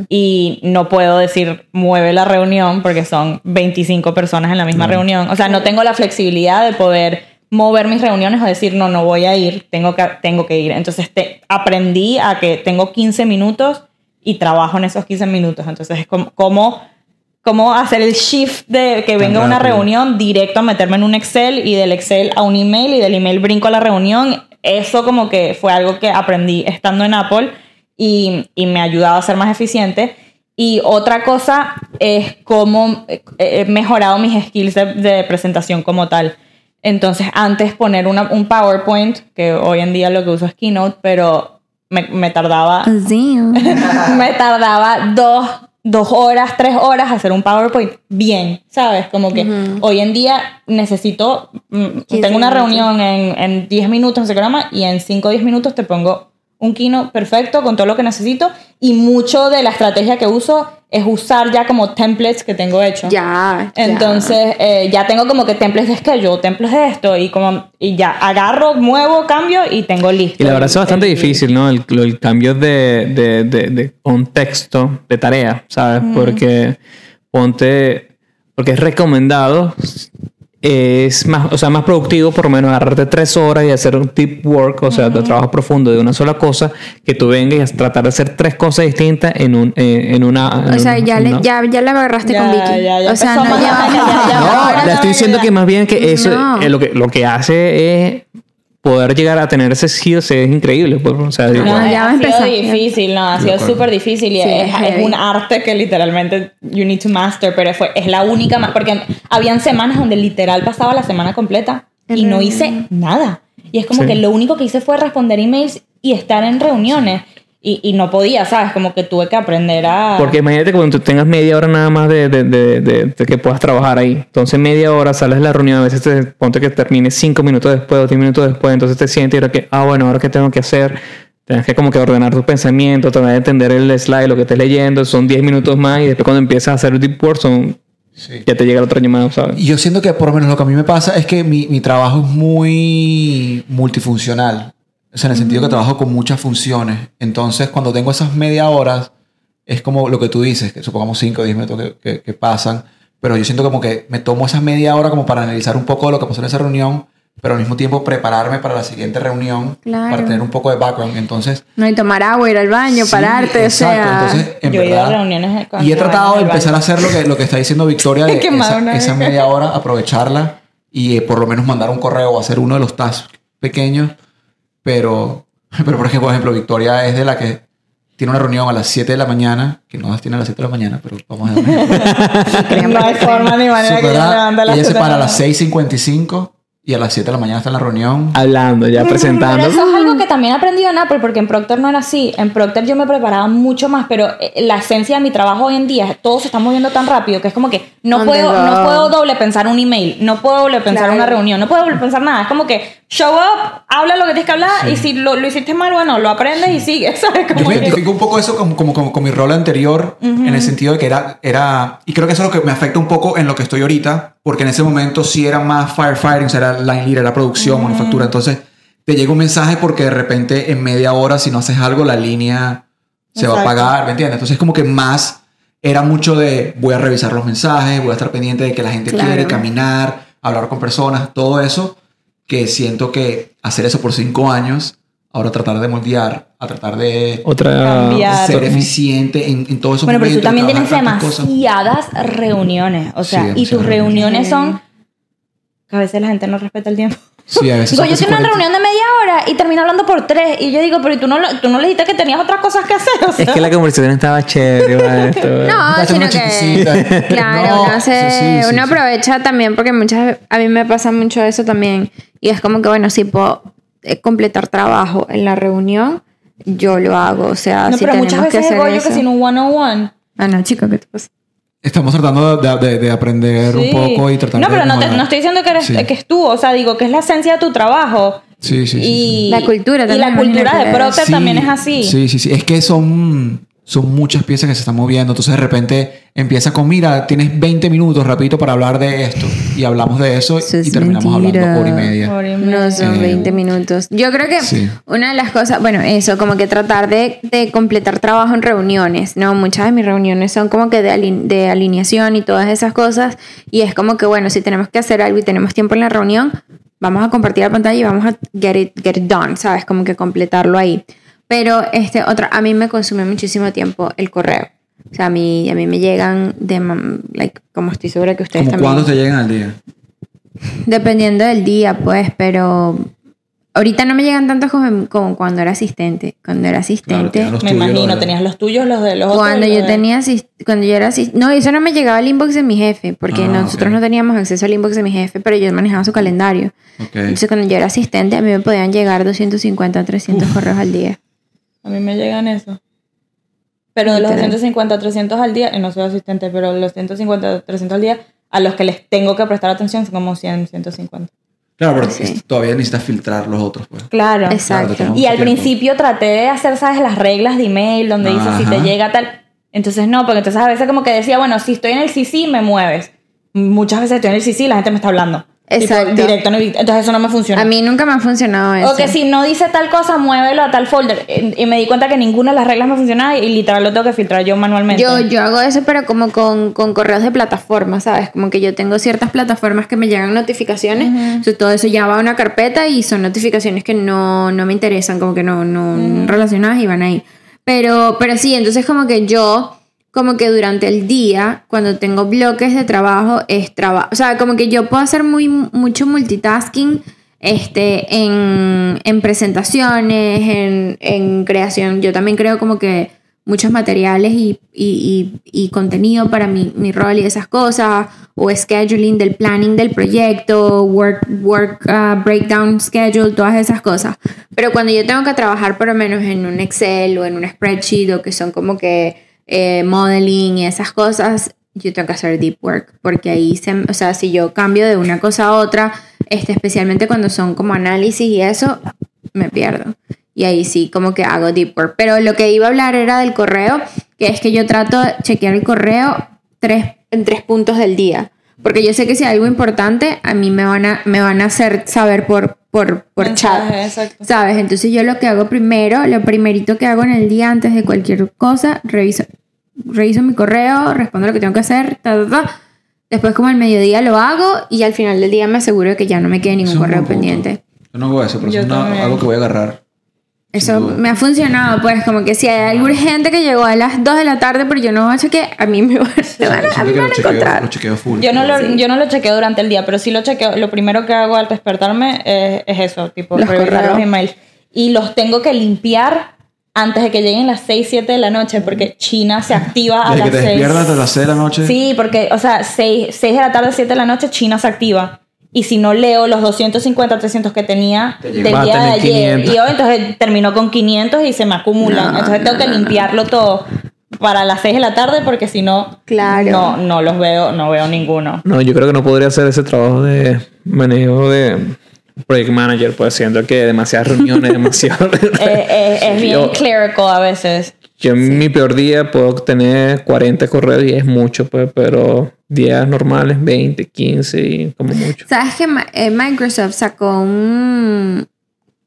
y no puedo decir mueve la reunión porque son 25 personas en la misma reunión, o sea, no tengo la flexibilidad de poder mover mis reuniones o decir no, no voy a ir, tengo que, tengo que ir, entonces te, aprendí a que tengo 15 minutos y trabajo en esos 15 minutos, entonces es como, como cómo hacer el shift de que venga una reunión directo a meterme en un Excel y del Excel a un email y del email brinco a la reunión. Eso como que fue algo que aprendí estando en Apple y, y me ha ayudado a ser más eficiente. Y otra cosa es cómo eh, he mejorado mis skills de, de presentación como tal. Entonces, antes poner una- un PowerPoint, que hoy en día lo que uso es Keynote, pero me, me tardaba Sí. <laughs> me tardaba dos, dos horas, tres horas hacer un PowerPoint bien, ¿sabes? Como que hoy en día necesito, mm, 15 tengo una minutos. reunión en, en 10 minutos, no sé qué programa, y en 5 o 10 minutos te pongo un keynote perfecto con todo lo que necesito y mucho de la estrategia que uso es usar ya como templates que tengo hecho. Ya. ya. Entonces eh, ya tengo como que templates de schedule, templates de esto y como y ya agarro, muevo, cambio y tengo listo. Y la verdad es bastante el- difícil, ¿no? El, el cambio de, de, de, de contexto, de tarea, ¿sabes? Porque ponte, porque es recomendado, es más, o sea, más productivo por lo menos agarrarte tres horas y hacer un deep work, o sea, de trabajo profundo de una sola cosa, que tú vengas y a tratar de hacer tres cosas distintas en, un, en, en una... O sea, un- ya, le, ya, ya la agarraste Ya, con Vicky. ya, ya o sea, no más lleva- ya, ya, ya. No, le estoy diciendo que más bien que eso No. eh, lo, que, lo que hace es poder llegar a tener ese skills es increíble. pues, o sea, No, No, ya va a ha sido difícil, no, ha sido súper difícil y Sí, es, un arte que literalmente you need to master, pero fue, es la única, porque habían semanas donde literal pasaba la semana completa y no hice nada. Y es como Sí. que lo único que hice fue responder emails y estar en reuniones y, y no podía, ¿sabes? Como que tuve que aprender a... Porque imagínate cuando tú tengas media hora nada más de, de, de, de- de que puedas trabajar ahí. Entonces media hora sales de la reunión, a veces te ponte que termine cinco minutos después o diez minutos después, entonces te sientes y ahora que, ah, bueno, ahora qué tengo que hacer. Tienes que como que ordenar tus pensamientos, tratar de entender el slide, lo que estés leyendo, son 10 minutos más y después cuando empiezas a hacer deep work son, Sí. ya te llega la otra llamada, ¿sabes? Y yo siento que por lo menos lo que a mí me pasa es que mi, mi trabajo es muy multifuncional. O sea, en el sentido que trabajo con muchas funciones. Entonces, cuando tengo esas media horas, es como lo que tú dices, que supongamos 5 o 10 minutos que, que- que pasan. Pero yo siento como que me tomo esas media hora como para analizar un poco de lo que pasó en esa reunión, pero al mismo tiempo prepararme para la siguiente reunión, Claro. para tener un poco de background. Entonces, No, y tomar agua, ir al baño, Sí, pararte, exacto. o sea... Entonces, en Yo he ido a verdad, reuniones con- y he tratado de empezar a hacer lo que, lo que está diciendo Victoria, <laughs> de esa, esa media hora, aprovecharla y eh, por lo menos mandar un correo o hacer uno de los tasks pequeños. Pero, pero por ejemplo, por ejemplo, Victoria es de la que tiene una reunión a las 7 de la mañana, que no las tiene a las 7 de la mañana, pero vamos a dar un ejemplo. No hay forma ni manera que yo me Superada, levante a las Ella se para a la las 6.55 y a las 7 de la mañana está en la reunión. Hablando, ya presentando. Pero eso es algo que también he aprendido en Apple, porque en Procter no era así. En Procter yo me preparaba mucho más, pero eh, la esencia de mi trabajo hoy en día, todo se está moviendo tan rápido que es como que no puedo, no puedo doble pensar un email, no puedo doble pensar Claro. una reunión, no puedo doble pensar nada. Es como que show up, habla lo que tienes que hablar y si lo, lo hiciste mal, bueno, lo aprendes y sigues, <laughs> ¿sabes? Yo Como me que- identifico un poco eso como, como, como con mi rol anterior, en el sentido de que era, era, y creo que eso es lo que me afecta un poco en lo que estoy ahorita, porque en ese momento sí era más firefighting, o sea, era line leader, era producción, manufactura, entonces te llega un mensaje porque de repente en media hora si no haces algo la línea se va a Exacto. apagar, ¿me entiendes? Entonces como que más era mucho de voy a revisar los mensajes, voy a estar pendiente de que la gente Claro. quiere caminar, hablar con personas, todo eso, que siento que hacer eso por cinco años, ahora tratar de moldear, a tratar de Otra. Cambiar. ser eficiente en, en todos esos Bueno, pero tú también tienes cosas. demasiadas reuniones, o sea, Sí, y tus reuniones reuniones. son que a veces la gente no respeta el tiempo. Sí, a veces Digo, yo casi tengo una 40. reunión de media hora y termino hablando por tres. Y yo digo, pero ¿y tú no, lo- tú no le dijiste que tenías otras cosas que hacer? O sea, Es que la conversación estaba chévere, maestro. <laughs> No, sino una que <laughs> claro, No, uno, se- sí, sí, uno sí. aprovecha también porque muchas a mí me pasa mucho eso también y es como que bueno, si puedo eh, completar trabajo en la reunión, yo lo hago, o sea, no, si pero tenemos muchas que veces hacer digo yo eso. que sin un one-on-one. Ah, no, chico, ¿qué te pasa? Estamos tratando de, de- de aprender un Sí. poco y tratar No, de pero no, te- no estoy diciendo que, eres, Sí. que es tú. O sea, digo que es la esencia de tu trabajo. Sí, sí, sí, sí. Y, La cultura Y también, la cultura de Procter Sí, también es así. Sí, sí, sí. Es que son, son muchas piezas que se están moviendo. Entonces, de repente empieza con, mira, tienes 20 minutos rapidito para hablar de esto. Y hablamos de eso Eso y es terminamos mentira. hablando hora y media. Hora y media. No son Eh, 20 minutos. Yo creo que sí. una de las cosas, bueno, eso, como que tratar de, de completar trabajo en reuniones, ¿no? Muchas de mis reuniones son como que de, aline- de alineación y todas esas cosas. Y es como que, bueno, si tenemos que hacer algo y tenemos tiempo en la reunión, vamos a compartir la pantalla y vamos a get it, get it done, ¿sabes? Como que completarlo ahí. Pero este, otra, a mí me consume muchísimo tiempo el correo. O sea, a mí, a mí me llegan de, like, como estoy segura que ustedes también. cuándo te llegan al día. Dependiendo del día, pues, pero ahorita no me llegan tantos como, como cuando era asistente. Cuando era asistente, Claro, Me tuyos, imagino, tenías los tuyos, los de los otros. cuando los yo de- tenía cuando yo era asist- no, eso no me llegaba al inbox de mi jefe, porque Ah, nosotros no teníamos acceso al inbox de mi jefe, pero yo manejaba su calendario. Entonces, cuando yo era asistente, a mí me podían llegar 250, 300 correos al día. A mí me llegan eso. Pero de los Literal. 250 300 al día, y no soy asistente, pero los 150 300 al día, a los que les tengo que prestar atención son como 100, 150. Claro, pero Sí. todavía necesitas filtrar los otros, pues. Claro. Exacto. Claro, Y al tiempo. principio traté de hacer, ¿sabes? Las reglas de email, donde dice si te llega tal. Entonces no, porque entonces a veces como que decía, bueno, si estoy en el CC, me mueves. Muchas veces estoy en el CC y la gente me está hablando. Exacto. directo, entonces eso no me funciona. A mí nunca me ha funcionado eso. O que si no dice tal cosa, muévelo a tal folder. Y me di cuenta que ninguna de las reglas me funcionaba y literal lo tengo que filtrar yo manualmente. Yo, yo hago eso, pero como con, con correos de plataforma, ¿sabes? Como que yo tengo ciertas plataformas que me llegan notificaciones, entonces todo eso ya va a una carpeta y son notificaciones que no, no me interesan, como que no, no relacionadas y van ahí. Pero, pero sí, entonces como que yo, como que durante el día, cuando tengo bloques de trabajo, es trabajo. O sea, como que yo puedo hacer muy, mucho multitasking este, en, en presentaciones, en, en creación. Yo también creo como que muchos materiales y, y, y, contenido para mi, mi rol y esas cosas, o scheduling del planning del proyecto, work, work uh, breakdown schedule, todas esas cosas. Pero cuando yo tengo que trabajar por lo menos en un Excel o en un spreadsheet o que son como que eh, modeling y esas cosas, yo tengo que hacer deep work, porque ahí, se, o sea, si yo cambio de una cosa a otra, este, especialmente cuando son como análisis y eso, me pierdo. Y ahí sí, como que hago deep work. Pero lo que iba a hablar era del correo, que es que yo trato de chequear el correo tres, en tres puntos del día. Porque yo sé que si hay algo importante, a mí me van a, me van a hacer saber por, por, por chat. Mensaje. ¿Sabes? Entonces yo lo que hago primero, lo primerito que hago en el día antes de cualquier cosa, reviso, reviso mi correo, respondo lo que tengo que hacer, ta, ta, ta. Después como al mediodía lo hago y al final del día me aseguro de que ya no me quede ningún correo pendiente. Yo no hago eso, pero Yo eso es una- algo que voy a agarrar. Eso me ha funcionado, pues como que si hay algo urgente que llegó a las 2 de la tarde, pero yo no chequeé, a mí me, van- <laughs> me van, a Siento mí me van a chequeo, encontrar. lo chequeo full. Yo no, lo, yo no lo chequeo durante el día, pero sí lo chequeo. Lo primero que hago al despertarme es, es eso, tipo Los revisar los emails. Y los tengo que limpiar antes de que lleguen las 6, 7 de la noche, porque China se activa a Desde que las te 6. despiertas hasta las 6 de la noche. Sí, porque, o sea, 6, 6 de la tarde, 7 de la noche, China se activa. Y si no leo los 250, 300 que tenía Te del día de ayer, 500. y hoy entonces terminó con 500 y se me acumulan. No, entonces tengo no, que no, limpiarlo todo para las 6 de la tarde porque si no, Claro. no, no los veo, no veo ninguno. No, yo creo que no podría hacer ese trabajo de manejo de project manager, pues siento que demasiadas reuniones, <laughs> demasiado. Eh, eh, es <laughs> bien Yo- clerical a veces. Yo en mi peor día puedo tener 40 correos y es mucho, pues, pero días normales 20, 15 y como mucho. ¿Sabes que eh, Microsoft sacó un.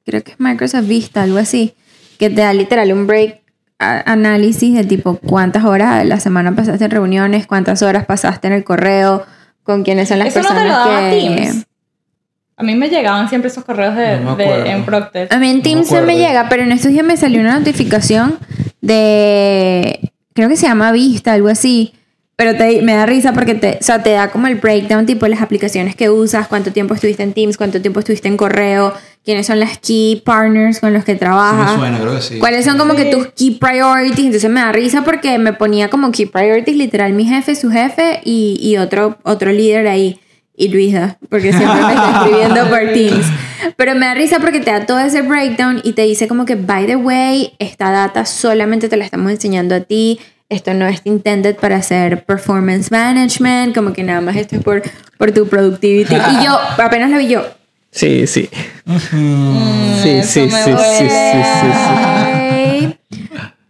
Creo que es Microsoft Vista, algo así, que te da literal un break análisis de tipo cuántas horas de la semana pasaste en reuniones, cuántas horas pasaste en el correo, con quiénes son las Eso no personas te lo daba que. Teams. A mí me llegaban siempre esos correos de, No me de- en Procter. A mí en me Teams no me acuerdo. llega, pero en estos días me salió una notificación de. Creo que se llama Vista, algo así. Pero te, me da risa porque te, o sea, te da como el breakdown, tipo las aplicaciones que usas, cuánto tiempo estuviste en Teams, cuánto tiempo estuviste en correo, quiénes son las key partners con los que Sí me trabajas. suena, creo que sí. ¿Cuáles son como que Sí. tus key priorities? Entonces me da risa porque me ponía como key priorities literal mi jefe, su jefe y, y otro, otro líder ahí. Y Luisa, porque siempre me está escribiendo <laughs> por Teams. Pero me da risa porque te da todo ese breakdown y te dice como que, by the way, esta data solamente te la estamos enseñando a ti. Esto no es intended para hacer performance management, como que nada más esto es por, por tu productivity. Y yo, apenas lo vi yo, Sí, sí. Sí, sí, sí, sí, sí, sí, sí.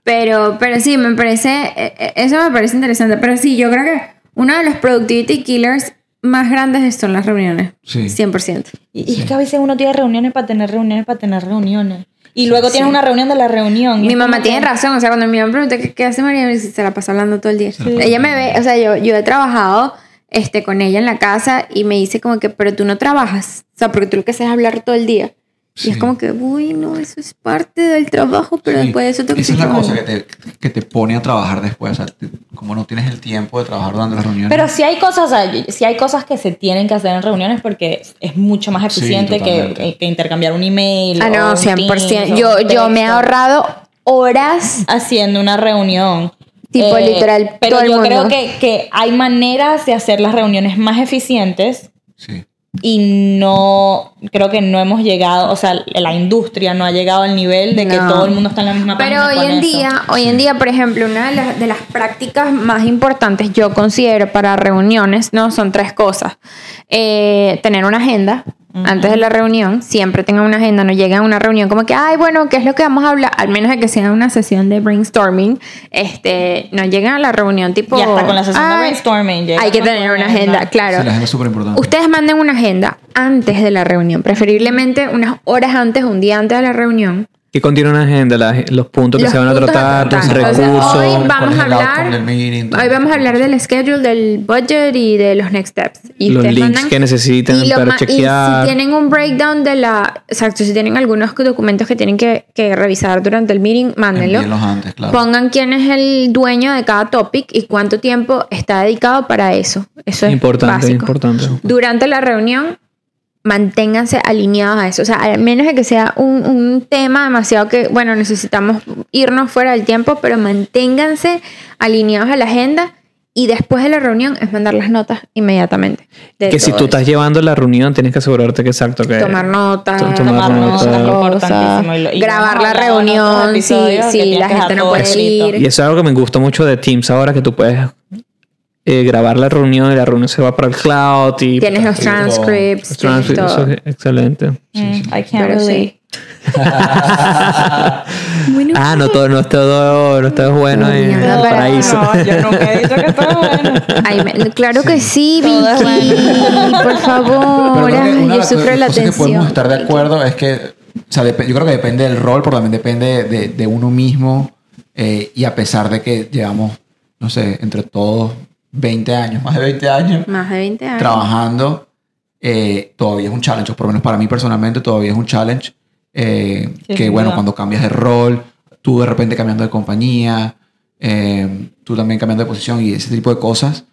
Pero, pero sí, me parece, eh, eh, eso me parece interesante. Pero sí, yo creo que uno de los productivity killers más grandes son las reuniones. Sí. 100%. Y, y es que a veces uno tiene reuniones para tener reuniones, para tener reuniones. Y luego tienes una reunión de la reunión. Mi mamá tiene que- razón, o sea, cuando mi mamá me pregunta ¿qué, qué hace María, me dice, se la pasa hablando todo el día. Ella me ve, o sea, yo, yo he trabajado este, con ella en la casa y me dice como que, pero tú no trabajas, o sea, porque tú lo que haces es hablar todo el día. Y es como que, uy, no, eso es parte del trabajo, pero Sí. después de eso tengo Esa es la cosa que te, que te pone a trabajar después. O sea, te- como no tienes el tiempo de trabajar durante las reuniones. Pero sí hay cosas, o sea, sí hay cosas que se tienen que hacer en reuniones porque es mucho más Sí, eficiente que, que intercambiar un email. Ah, o no, un 100%. Teams, Yo, yo me he ahorrado horas haciendo una reunión. Tipo, literal, Pero todo el yo mundo. creo que, que hay maneras de hacer las reuniones más eficientes Sí. Y no, creo que no hemos llegado, o sea, la industria no ha llegado al nivel de que No. todo el mundo está en la misma Pero hoy en eso. día, hoy en día, por ejemplo, una de las, de las prácticas más importantes yo considero para reuniones, ¿no? Son tres cosas. Eh, tener una agenda, antes de la reunión, siempre tengan una agenda, no lleguen a una reunión como que, ay, bueno, ¿qué es lo que vamos a hablar? Al menos de que sea una sesión de brainstorming, este, no lleguen a la reunión tipo... Y hasta con la sesión de "Ay, brainstorming llega Hay que tener una agenda". agenda, claro. Sí, la agenda es súper importante. Ustedes manden una agenda antes de la reunión, preferiblemente unas horas antes, un día antes de la reunión. ¿Qué contiene una agenda? La- los puntos que Los se van a tratar, los recursos. hoy ¿Cuál vamos a hablar, hoy vamos a hablar del schedule, del budget y de los next steps. Y Los links que necesiten y lo para chequear. Y si tienen un breakdown de la, exacto, si tienen algunos documentos que tienen que, que revisar durante el meeting, mándenlo. Antes, claro. Pongan quién es el dueño de cada topic y cuánto tiempo está dedicado para eso. Eso es Importante, básico. importante. Durante la reunión, manténganse alineados a eso. O sea, al menos de que sea un, un tema demasiado que, bueno, necesitamos irnos fuera del tiempo, pero manténganse alineados a la agenda y después de la reunión es mandar las notas inmediatamente. Que si tú eso. estás llevando la reunión, tienes que asegurarte que exacto que Tomar notas, to- tomar notas. Y lo- y grabar la reunión, sí, que sí, tienes la gente no puede ir. Y eso es algo que me gusta mucho de Teams ahora, que tú puedes eh, grabar la reunión y la reunión se va para el cloud y Tienes los Sí, todo. transcripts, los transcripts, todo. eso es excelente. Mm, I can't Pero sí. relate. Bueno, Ah, no todo, no es todo, no todo es bueno en el paraíso. No, yo nunca he dicho que bueno. Ay, me- claro que sí, Vicky. Por favor. Ay, yo sufro la cosas que podemos tensión. estar de acuerdo es que, o sea, yo creo que depende del rol, pero también depende de, de uno mismo. eh, y a pesar de que llevamos, no sé, entre todos 20 años, más de 20 años Más de 20 años. trabajando, eh, todavía es un challenge. Por lo menos para mí personalmente todavía es un challenge. eh, Sí, que bueno, cuando cambias de rol, tú de repente cambiando de compañía, eh, tú también cambiando de posición y ese tipo de cosas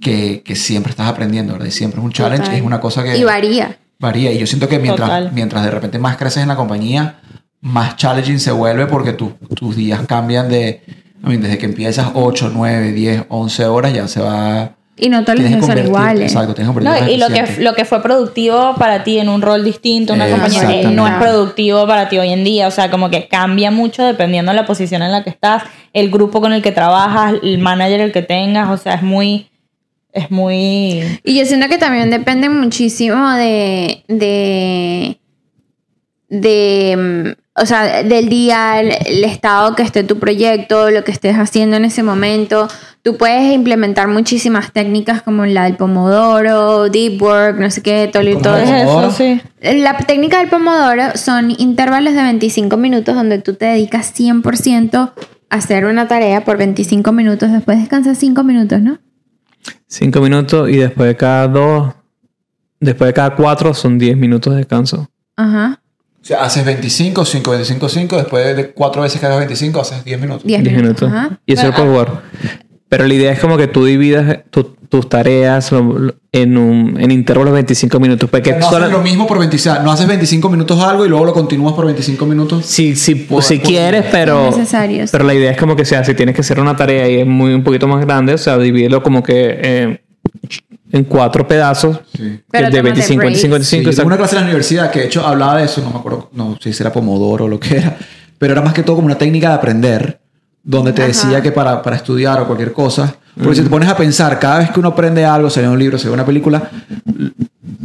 que, que siempre estás aprendiendo, ¿verdad? Y siempre es un challenge, Total. es una cosa que Y varía. varía. Y yo siento que mientras, Total. mientras de repente más creces en la compañía, más challenging se vuelve porque tu- tus días cambian de, desde que empiezas 8, 9, 10, 11 horas, ya se va... Y no todos los días son iguales. Exacto, tienes que No, y lo que, lo que fue productivo para ti en un rol distinto, una Eh, compañía exactamente. no es productivo para ti hoy en día. O sea, como que cambia mucho dependiendo de la posición en la que estás, el grupo con el que trabajas, el manager el que tengas. O sea, es muy. Es muy. Y yo siento que también depende muchísimo de. de. de. O sea, del día, el, el estado que esté tu proyecto, lo que estés haciendo en ese momento. Tú puedes implementar muchísimas técnicas como la del pomodoro, deep work, no sé qué, todo, ¿Cómo todo es eso. Sí. La técnica del pomodoro son intervalos de 25 minutos donde tú te dedicas 100% a hacer una tarea por 25 minutos. Después descansas 5 minutos, ¿no? Cinco minutos y después de cada dos, después de cada cuatro son 10 minutos de descanso. Ajá. O sea, haces 25, 5, 25, 5, después de cuatro veces que hagas 25, haces 10 minutos. 10 10 minutos. Ajá. Y eso lo puedes jugar. Pero la idea es como que tú dividas tu- tus tareas lo- lo- en, un, en intervalos de 25 minutos. Porque no sola- haces lo mismo por 25, no haces 25 minutos algo y luego lo continúas por 25 minutos. si, si, Por- si por- quieres, pero, Es necesario, sí. pero la idea es como que sea, si tienes que hacer una tarea y es muy un poquito más grande, o sea, divídelo como que eh, en cuatro pedazos Sí. Pero de tómate 25, 25, breaks. Sí, 25. yo tuve exacto. una clase en la universidad que de hecho hablaba de eso, no me acuerdo, no sé si era Pomodoro o lo que era, pero era más que todo como una técnica de aprender, donde te decía que para, para estudiar o cualquier cosa, porque si te pones a pensar, cada vez que uno aprende algo, se lee un libro, se ve una película,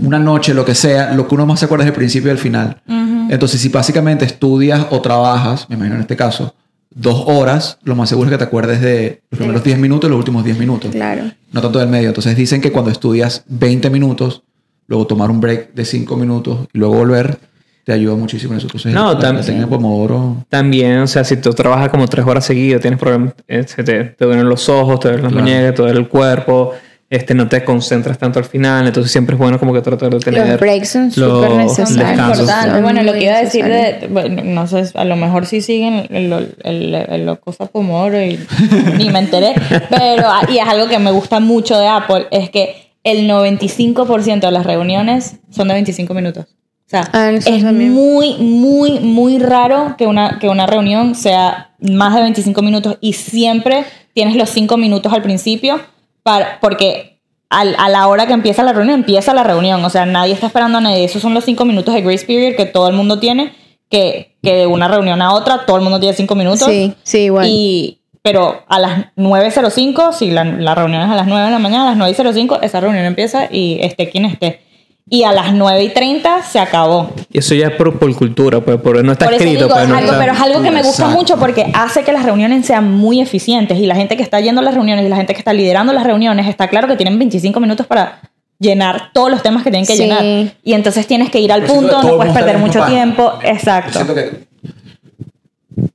una noche, lo que sea, lo que uno más se acuerda es el principio y el final. Entonces, si básicamente estudias o trabajas, me imagino en este caso, dos horas, lo más seguro es que te acuerdes de los primeros 10 minutos y los últimos 10 minutos Claro. no tanto del medio. Entonces dicen que cuando estudias 20 minutos, luego tomar un break de 5 minutos y luego volver, te ayuda muchísimo en eso. Entonces, No, la, tam- la técnica de Pomodoro. También, o sea, si tú trabajas como tres horas seguidas, tienes problemas, eh, se te, te duelen los ojos, te duelen las Claro. muñecas, te duele el cuerpo, este, no te concentras tanto al final, entonces siempre es bueno como que tratar de tener Los breaks son los súper necesarios. Bueno, lo que iba a decir de, bueno, no sé, a lo mejor sí siguen el, el, el, el- la cosa Pomodoro y <laughs> ni me enteré, pero, ah, y es algo que me gusta mucho de Apple, es que el 95% de las reuniones son de 25 minutos. O sea, Ah, es también. muy, muy, muy raro que una, que una reunión sea más de 25 minutos y siempre tienes los 5 minutos al principio para, porque al- a la hora que empieza la reunión, empieza la reunión. O sea, nadie está esperando a nadie. Esos son los 5 minutos de grace period que todo el mundo tiene, que, que de una reunión a otra todo el mundo tiene 5 minutos. Sí, sí, igual. Y, pero a las 9.05, si la, la reunión es a las 9 de la mañana, a las 9.05, esa reunión empieza y esté quien esté. Y a las 9 y 30 se acabó. Y eso ya es por, por cultura, pues, por, no está Por escrito. digo, pues, es no algo, está- pero es algo que me gusta Exacto. mucho porque hace que las reuniones sean muy eficientes y la gente que está yendo a las reuniones y la gente que está liderando las reuniones está claro que tienen 25 minutos para llenar todos los temas que tienen que Sí. llenar. Y entonces tienes que ir al Pero punto, no puedes perder mucho tiempo. Yo Exacto. siento que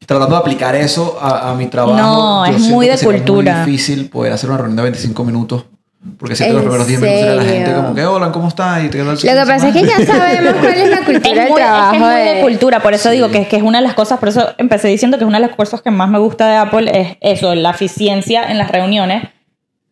tratando de aplicar eso a, a mi trabajo, No, yo es muy de cultura. muy difícil poder hacer una reunión de 25 minutos. Porque siento que los ¿En primeros 10 minutos era la gente como que, hola, ¿cómo estás? Y te Lo que pasa es que ya sabemos cuál es la <laughs> cultura Es del muy, es trabajo. que es muy de de- cultura, por eso digo que, que es una de las cosas, por eso empecé diciendo que es una de las cosas que más me gusta de Apple, es eso, la eficiencia en las reuniones.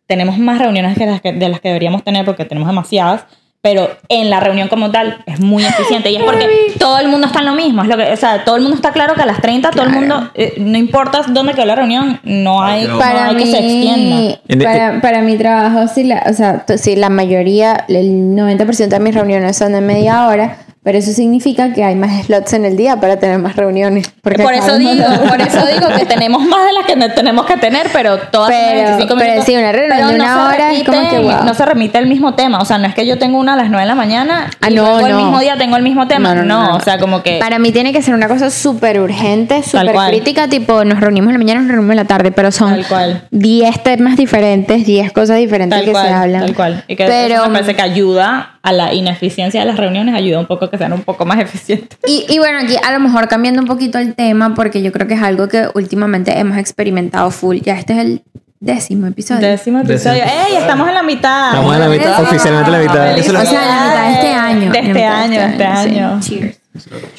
Tenemos más reuniones que las que, de las que deberíamos tener porque tenemos demasiadas, pero en la reunión como tal es muy eficiente y es porque todo el mundo está en lo mismo, es lo que, o sea, todo el mundo está claro que a las 30 todo el Claro. mundo, eh, no importa dónde quedó la reunión, no hay, Para no hay mí, que se extienda. En- para, para mi trabajo, sí, la, o sea, sí, la mayoría, el 90% de mis reuniones son de media hora, pero eso significa que hay más slots en el día para tener más reuniones. porque Por eso digo, de- por eso <laughs> digo que tenemos más de las que ne- tenemos que tener, pero todas son Pero- 25 pero minutos. sí, una reunión Pero de una hora es como que, wow. No se repite el mismo tema. O sea, no es que yo tengo una a las 9 de la mañana Ah, y no, luego el mismo día tengo el mismo tema. No, No, no, o sea, como que... Para mí tiene que ser una cosa súper urgente, súper crítica, tipo nos reunimos en la mañana, nos reunimos en la tarde, pero son Tal cual. 10 temas diferentes, 10 cosas diferentes Tal que cual, se hablan. tal cual. Y que pero, eso me parece que ayuda a la ineficiencia de las reuniones, ayuda un poco a que sean un poco más eficientes. Y, y bueno, aquí a lo mejor cambiando un poquito el tema, porque yo creo que es algo que últimamente hemos experimentado full. Ya este es el décimo episodio. Décimo Décimo. episodio. ¡Ey! Estamos en la mitad. Estamos en la mitad, oficialmente en la mitad. O sea, la mitad de este año. De este año, de este sí. año. Cheers.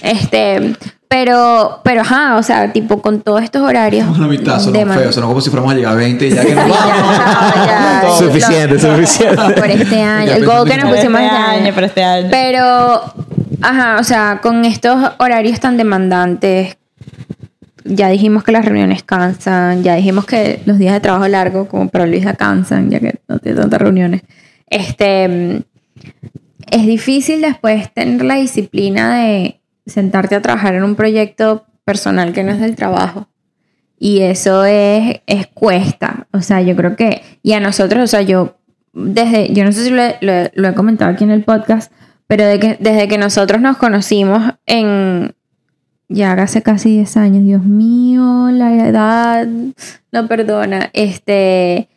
Este, pero, pero ajá, o sea, tipo con todos estos horarios. la mitad, sonó de man- feo, sonó como si fuéramos a llegar a 20 y ya que nos <laughs> Ya, vamos. ya, ya. Suficiente, suficiente. Por este año. El goal que nos pusimos este este año, año. por este año. Pero, ajá, o sea, con estos horarios tan demandantes, ya dijimos que las reuniones cansan, ya dijimos que los días de trabajo largo, como para Luisa, cansan, ya que no tiene tantas reuniones. Este, es difícil después tener la disciplina de sentarte a trabajar en un proyecto personal que no es del trabajo. Y eso es, es cuesta. O sea, yo creo que, y a nosotros, o sea, yo, desde, yo no sé si lo, he- comentado aquí en el podcast, pero de que, desde que nosotros nos conocimos en, ya hace casi 10 años, Dios mío, la edad no perdona, este,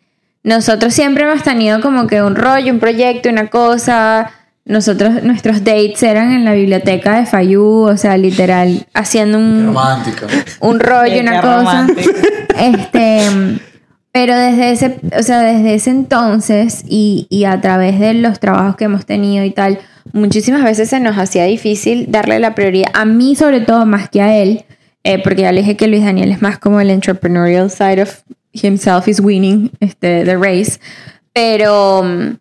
nosotros siempre hemos tenido como que un rollo, un proyecto, una cosa. Nosotros, nuestros dates eran en la biblioteca de Fayú, o sea, literal, haciendo un, Romántica. un rollo, una cosa. romántico. <laughs> Este, pero desde ese, o sea, desde ese entonces y, y a través de los trabajos que hemos tenido y tal, muchísimas veces se nos hacía difícil darle la prioridad, a mí sobre todo más que a él, eh, porque ya le dije que Luis Daniel es más como el entrepreneurial side of himself is winning este, the race, pero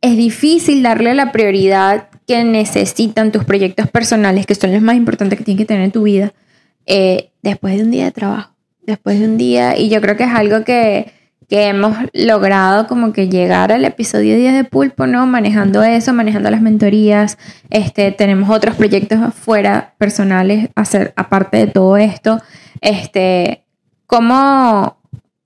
es difícil darle la prioridad que necesitan tus proyectos personales, que son los más importantes que tienes que tener en tu vida, eh, después de un día de trabajo, después de un día, y yo creo que es algo que, que hemos logrado como que llegar al episodio 10 de Pulpo, ¿no? Manejando eso, manejando las mentorías, este, tenemos otros proyectos afuera personales, hacer, aparte de todo esto, este, ¿cómo,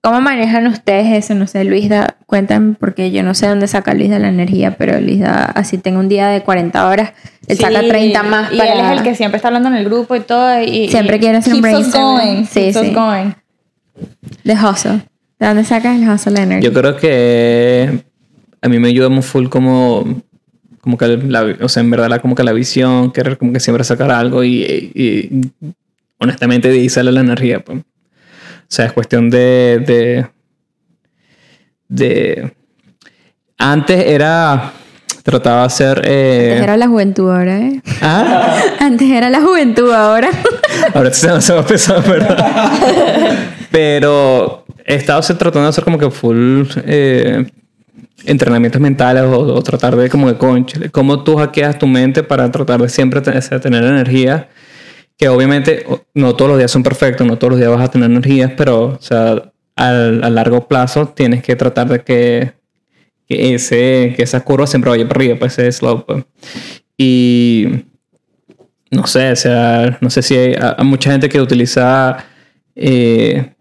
¿Cómo manejan ustedes eso? No sé, Luisa, cuéntame, porque yo no sé dónde saca Luisa la energía, pero Luisa, así tengo un día de 40 horas, él saca Sí, 30 más y para... él es el que siempre está hablando en el grupo y todo. Y, Siempre y quiere hacer un keeps us brainstorming. going, Sí, keeps us sí. going. De hustle. ¿De dónde sacas el hustle energy? Yo creo que a mí me ayuda muy full como, como que la, o sea, en verdad la, como que la visión, querer como que siempre sacar algo y, y honestamente de ahí sale la energía. Pues. O sea, es cuestión de, de, de... Antes era... Trataba de hacer... eh, Antes era la juventud ahora, ¿eh? ¿Ah? <laughs> Antes era la juventud ahora. <laughs> Ahora se me se me ha pesado, ¿verdad? Pero he estado tratando de hacer como que full eh, entrenamientos mentales o, o tratar de como que conchale, cómo tú hackeas tu mente para tratar de siempre te- o sea, tener energía. Que obviamente no todos los días son perfectos, no todos los días vas a tener energías, pero o sea, al- a largo plazo tienes que tratar de que, que, ese, que esa curva siempre vaya para arriba, pues ese slope. pues. Y no sé, o sea, no sé si hay, hay mucha gente que utiliza eh,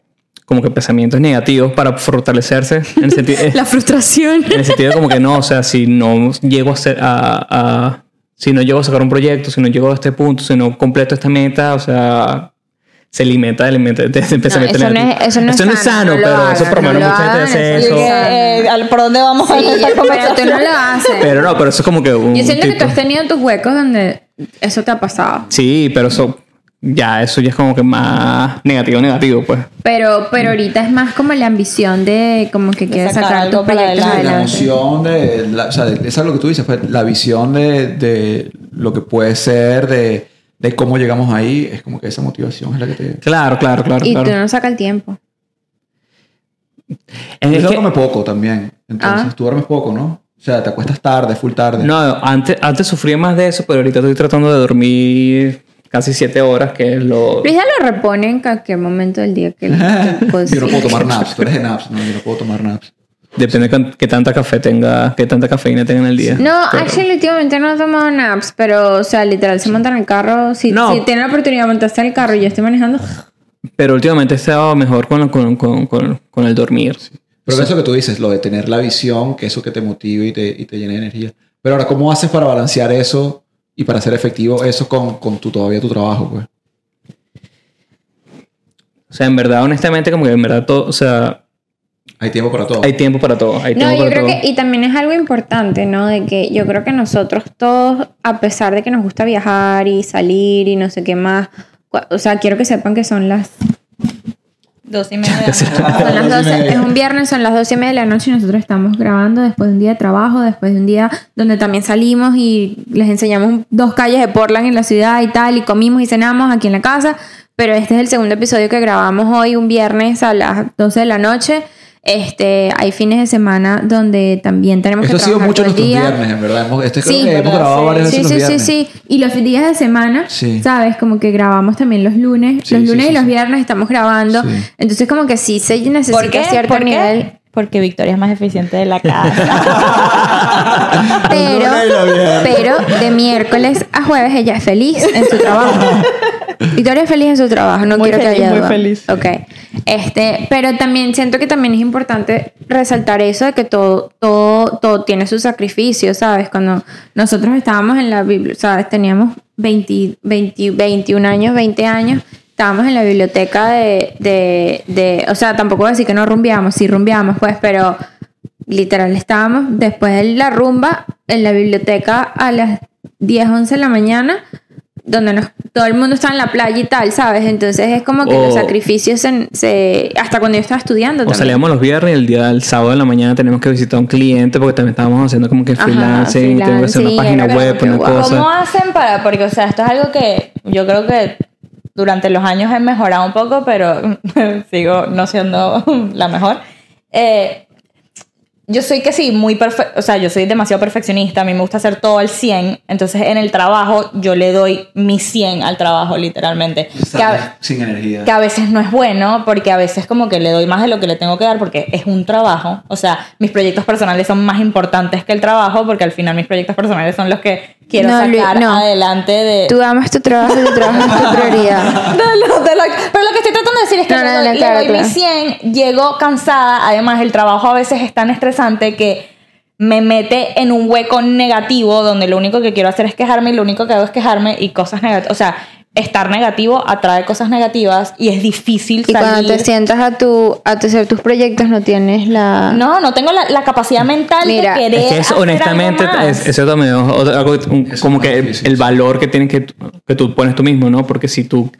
como que pensamientos negativos para fortalecerse. En el, sentido, <laughs> La frustración. en el sentido de como que no, o sea, si no llego a, a, a- si no llego a sacar un proyecto, si no llego a este punto, si no completo esta meta, o sea, se alimenta del, del, del pensamiento eso no es- eso no es Esto sano, no pero hagan, eso por lo no menos lo mucha gente hace eso eso. es Que, eh, ¿al- ¿Por dónde vamos a Sí, esta pero tú conversación? no lo haces. Pero no, pero eso es como que un Yo siento que tú tipo- has tenido tus huecos donde eso te ha pasado. Sí, pero eso ya, eso ya es como que más negativo, negativo, pues. Pero, pero ahorita es más como la ambición de como que quieres sacar sacar para proyectos adelante. la emoción de, la- o sea, de- eso es lo que tú dices, pues, la visión de, de lo que puede ser, de, de cómo llegamos ahí, es como que esa motivación es la que te... Claro, claro, claro, Y claro. tú no sacas el tiempo. Es Yo que- duerme poco también, entonces Ah. tú duermes poco, ¿no? O sea, te acuestas tarde, full tarde. No, antes, antes sufría más de eso, pero ahorita estoy tratando de dormir casi siete horas, que es lo... Luis ya lo repone en cualquier momento del día que, <laughs> Yo no puedo sí. tomar naps, tú eres de naps, no, yo no puedo tomar naps. Depende de qué tanta café tenga, qué tanta cafeína tenga en el día. No, Pero- actually últimamente no he tomado naps, pero o sea, literal se montan en el carro. Si, No. si tienen la oportunidad de montarse el carro y yo estoy manejando, Pero últimamente he estado mejor con, con, con, con, con el dormir. Pero eso que tú dices, lo de tener la visión, que eso que te motive y te, y te llene de energía. Pero ahora, ¿cómo haces para balancear eso y para hacer efectivo eso con, con tu, todavía tu trabajo? Pues? O sea, en verdad, honestamente, como que en verdad todo, o sea, Hay tiempo para todo. hay tiempo para todo. Hay No, tiempo yo para creo todo. que, y también es algo importante, ¿no? De que yo creo que nosotros todos, a pesar de que nos gusta viajar y salir y no sé qué más, o sea, quiero que sepan que son las, Dos y media. <laughs> son las Dos y 12, media. es un viernes, son las 12 y media de la noche y nosotros estamos grabando después de un día de trabajo, después de un día donde también salimos y les enseñamos dos calles de Portland en la ciudad y tal, y comimos y cenamos aquí en la casa, pero este es el segundo episodio que grabamos hoy, un viernes a las 12 de la noche. Este, hay fines de semana donde también tenemos Esto que ha sido trabajar mucho nuestros día. viernes, en verdad. Hemos, este creo Sí, que hemos ¿verdad? grabado Sí. varias Sí, veces sí, los sí, viernes. sí. Y los días de semana, Sí. ¿sabes? Como que grabamos también los lunes. Sí, los sí, lunes sí, y los sí. viernes estamos grabando. Sí. Entonces, como que sí se necesita ¿Por qué? cierto ¿Por qué? nivel. Porque Victoria es más eficiente de la <laughs> casa. Pero, pero de miércoles a jueves ella es feliz en su trabajo. <laughs> Victoria es feliz en su trabajo, no Muy quiero feliz, que haya muy duda. feliz. Ok. Este, pero también siento que también es importante resaltar eso de que todo, todo, todo tiene su sacrificio, ¿sabes? Cuando nosotros estábamos en la biblioteca, ¿sabes? Teníamos 20, 20, 21 años, 20 años, estábamos en la biblioteca de, de, de, o sea, tampoco voy a decir que no rumbeamos, sí rumbeamos, pues, pero literal estábamos después de la rumba en la biblioteca a las 10, 11 de la mañana, donde nos, todo el mundo está en la playa y tal, ¿sabes? Entonces es como que O- los sacrificios se, se- hasta cuando yo estaba estudiando O también. salíamos los viernes y el día del sábado de la mañana tenemos que visitar a un cliente porque también estábamos haciendo como que freelancing, tengo que hacer una página web, una wow. cosa. ¿Cómo hacen para.? Porque, o sea, esto es algo que yo creo que durante los años he mejorado un poco, pero <laughs> sigo no siendo <laughs> la mejor. Eh, yo soy que sí, muy perfecto, o sea, yo soy demasiado perfeccionista, a mí me gusta hacer todo al 100, entonces en el trabajo yo le doy mi 100 al trabajo, literalmente. Que a- sin energía. que a veces no es bueno porque a veces como que le doy más de lo que le tengo que dar porque es un trabajo. O sea, mis proyectos personales son más importantes que el trabajo porque al final mis proyectos personales son los que quiero No, sacar no. adelante de... Tú amas tu trabajo y tu trabajo es tu prioridad. <laughs> de lo- pero lo que estoy tratando de decir es que No, le no, doy, no, le claro, doy claro. mi 100, llego cansada, además el trabajo a veces es tan estresante que me mete en un hueco negativo donde lo único que quiero hacer es quejarme y lo único que hago es quejarme y cosas negativas. O sea, estar negativo atrae cosas negativas y es difícil Y salir. cuando te sientas a, tu, a hacer tus proyectos no tienes la... No, no tengo la, la capacidad mental Mira, de querer. Es que es, hacer honestamente, algo más. es, eso también es otro- algo, un- como que el, difícil, el sí. valor que tienes que, tú- que tú pones tú mismo, ¿no? Porque si tú,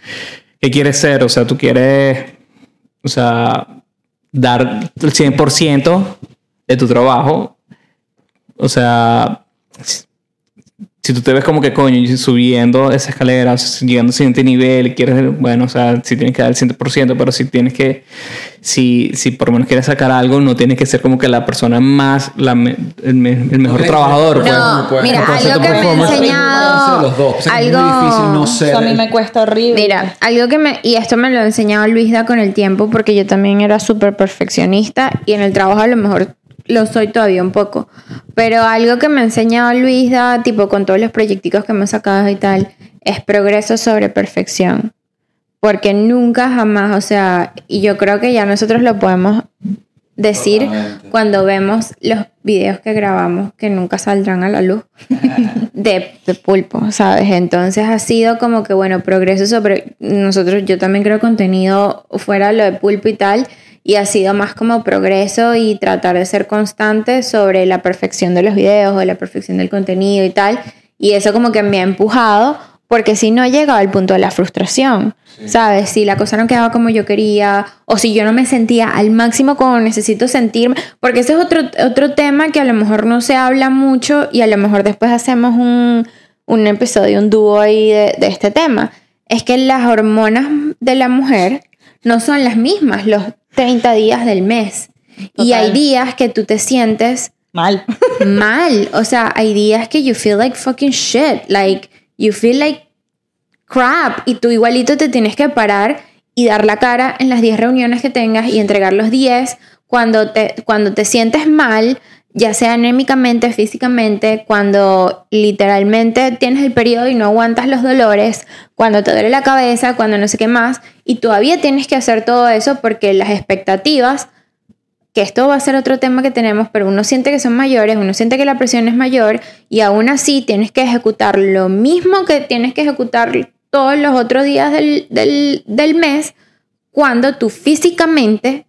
¿qué quieres ser? O sea, tú quieres, o sea, dar el 100% de tu trabajo. O sea, si, si tú te ves como que coño, subiendo esa escalera, llegando al siguiente nivel, quieres, bueno, o sea, si tienes que dar el 100%, pero si tienes que, si, si por lo menos quieres sacar algo, no tienes que ser como que la persona más, la el, el mejor trabajador. pues. No, puedes- mira, algo que me ha enseñado- Los dos. O sea, que es algo- muy difícil no ser. Eso a mí me cuesta horrible. Mira, algo que me, y esto me lo ha enseñado Luisda con el tiempo, porque yo también era súper perfeccionista y en el trabajo a lo mejor lo soy todavía un poco. Pero algo que me ha enseñado Luisda, tipo con todos los proyecticos que hemos sacado y tal, es progreso sobre perfección. porque nunca jamás, o sea, y yo creo que ya nosotros lo podemos decir Totalmente. cuando vemos los videos que grabamos que nunca saldrán a la luz <laughs> de, de pulpo, ¿sabes? Entonces ha sido como que, bueno, progreso sobre nosotros, yo también creo contenido fuera de lo de pulpo y tal, y ha sido más como progreso y tratar de ser constante sobre la perfección de los videos o la perfección del contenido y tal, y eso como que me ha empujado porque si no llegaba al punto de la frustración, ¿sabes? Si la cosa no quedaba como yo quería o si yo no me sentía al máximo como necesito sentirme, porque ese es otro, otro tema que a lo mejor no se habla mucho y a lo mejor después hacemos un, un episodio, un dúo ahí de, de este tema, es que las hormonas de la mujer no son las mismas los 30 días del mes. Y hay días que tú te sientes Mal. <laughs> mal. O sea, hay días que you feel like fucking shit. Like, you feel like crap. Y tú igualito te tienes que parar y dar la cara en las 10 reuniones que tengas y entregar los 10 cuando te, cuando te sientes mal, ya sea anémicamente, físicamente, cuando literalmente tienes el periodo y no aguantas los dolores, cuando te duele la cabeza, cuando no sé qué más, y todavía tienes que hacer todo eso porque las expectativas que esto va a ser otro tema que tenemos, pero uno siente que son mayores, uno siente que la presión es mayor y aún así tienes que ejecutar lo mismo que tienes que ejecutar todos los otros días del, del, del mes cuando tú físicamente,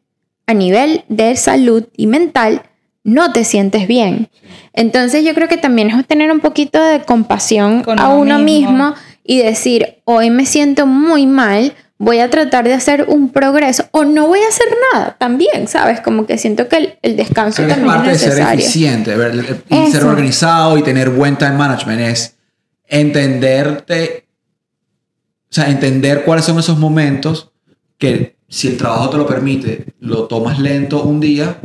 a nivel de salud y mental, no te sientes bien. Entonces yo creo que también es tener un poquito de compasión Con a uno mismo. mismo y decir, hoy me siento muy mal, voy a tratar de hacer un progreso o no voy a hacer nada también, ¿sabes? Como que siento que el, el descanso Creo que es también parte es de ser necesario. eficiente ver, y ser organizado y tener buen time management es entenderte, o sea, entender cuáles son esos momentos que si el trabajo te lo permite, lo tomas lento un día,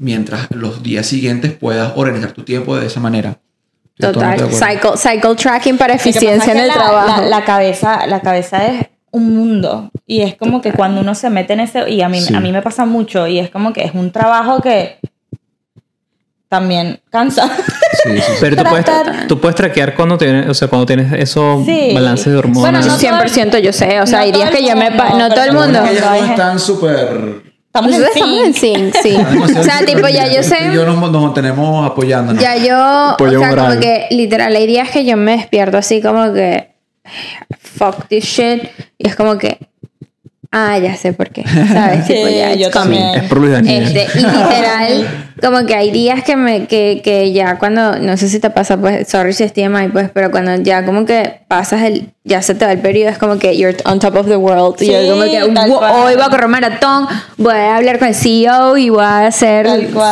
mientras los días siguientes puedas organizar tu tiempo de esa manera. Estoy Total, cycle, cycle tracking para eficiencia en el la, trabajo. La, la cabeza, la cabeza es un mundo. Y es como que cuando uno se mete en ese. Y a mí, Sí. a mí me pasa mucho. Y es como que es un trabajo que también cansa. Sí, sí, sí. <laughs> Pero tú puedes, tú puedes traquear cuando tienes, o sea, cuando tienes esos Sí. balances de hormonas. Bueno, no todo el- 100% yo sé, o sea, no hay días que yo me... No pero todo el mundo. Ellas no están súper... Estamos en estamos en sync. sync, sí. o sea, tipo, ya yo sé... y Yo nos, nos mantenemos apoyándonos. Ya yo, o Apoyo sea, moral. como que literal, hay días que yo me despierto así como que fuck this shit y es como que ah, ya sé por qué, <laughs> ¿sabes? Sí, tipo, ya, it's yo coming. también. es por Luis Daniel. Este, y <laughs> literal, como que hay días que me, que, que ya cuando, no sé si te pasa, pues, sorry si es TMI, pues, pero cuando ya como que pasas el, ya se te va el periodo, es como que you're on top of the world. y Sí, yo como que tal "Wo- cual. hoy voy a correr maratón, voy a hablar con el CEO y voy a hacer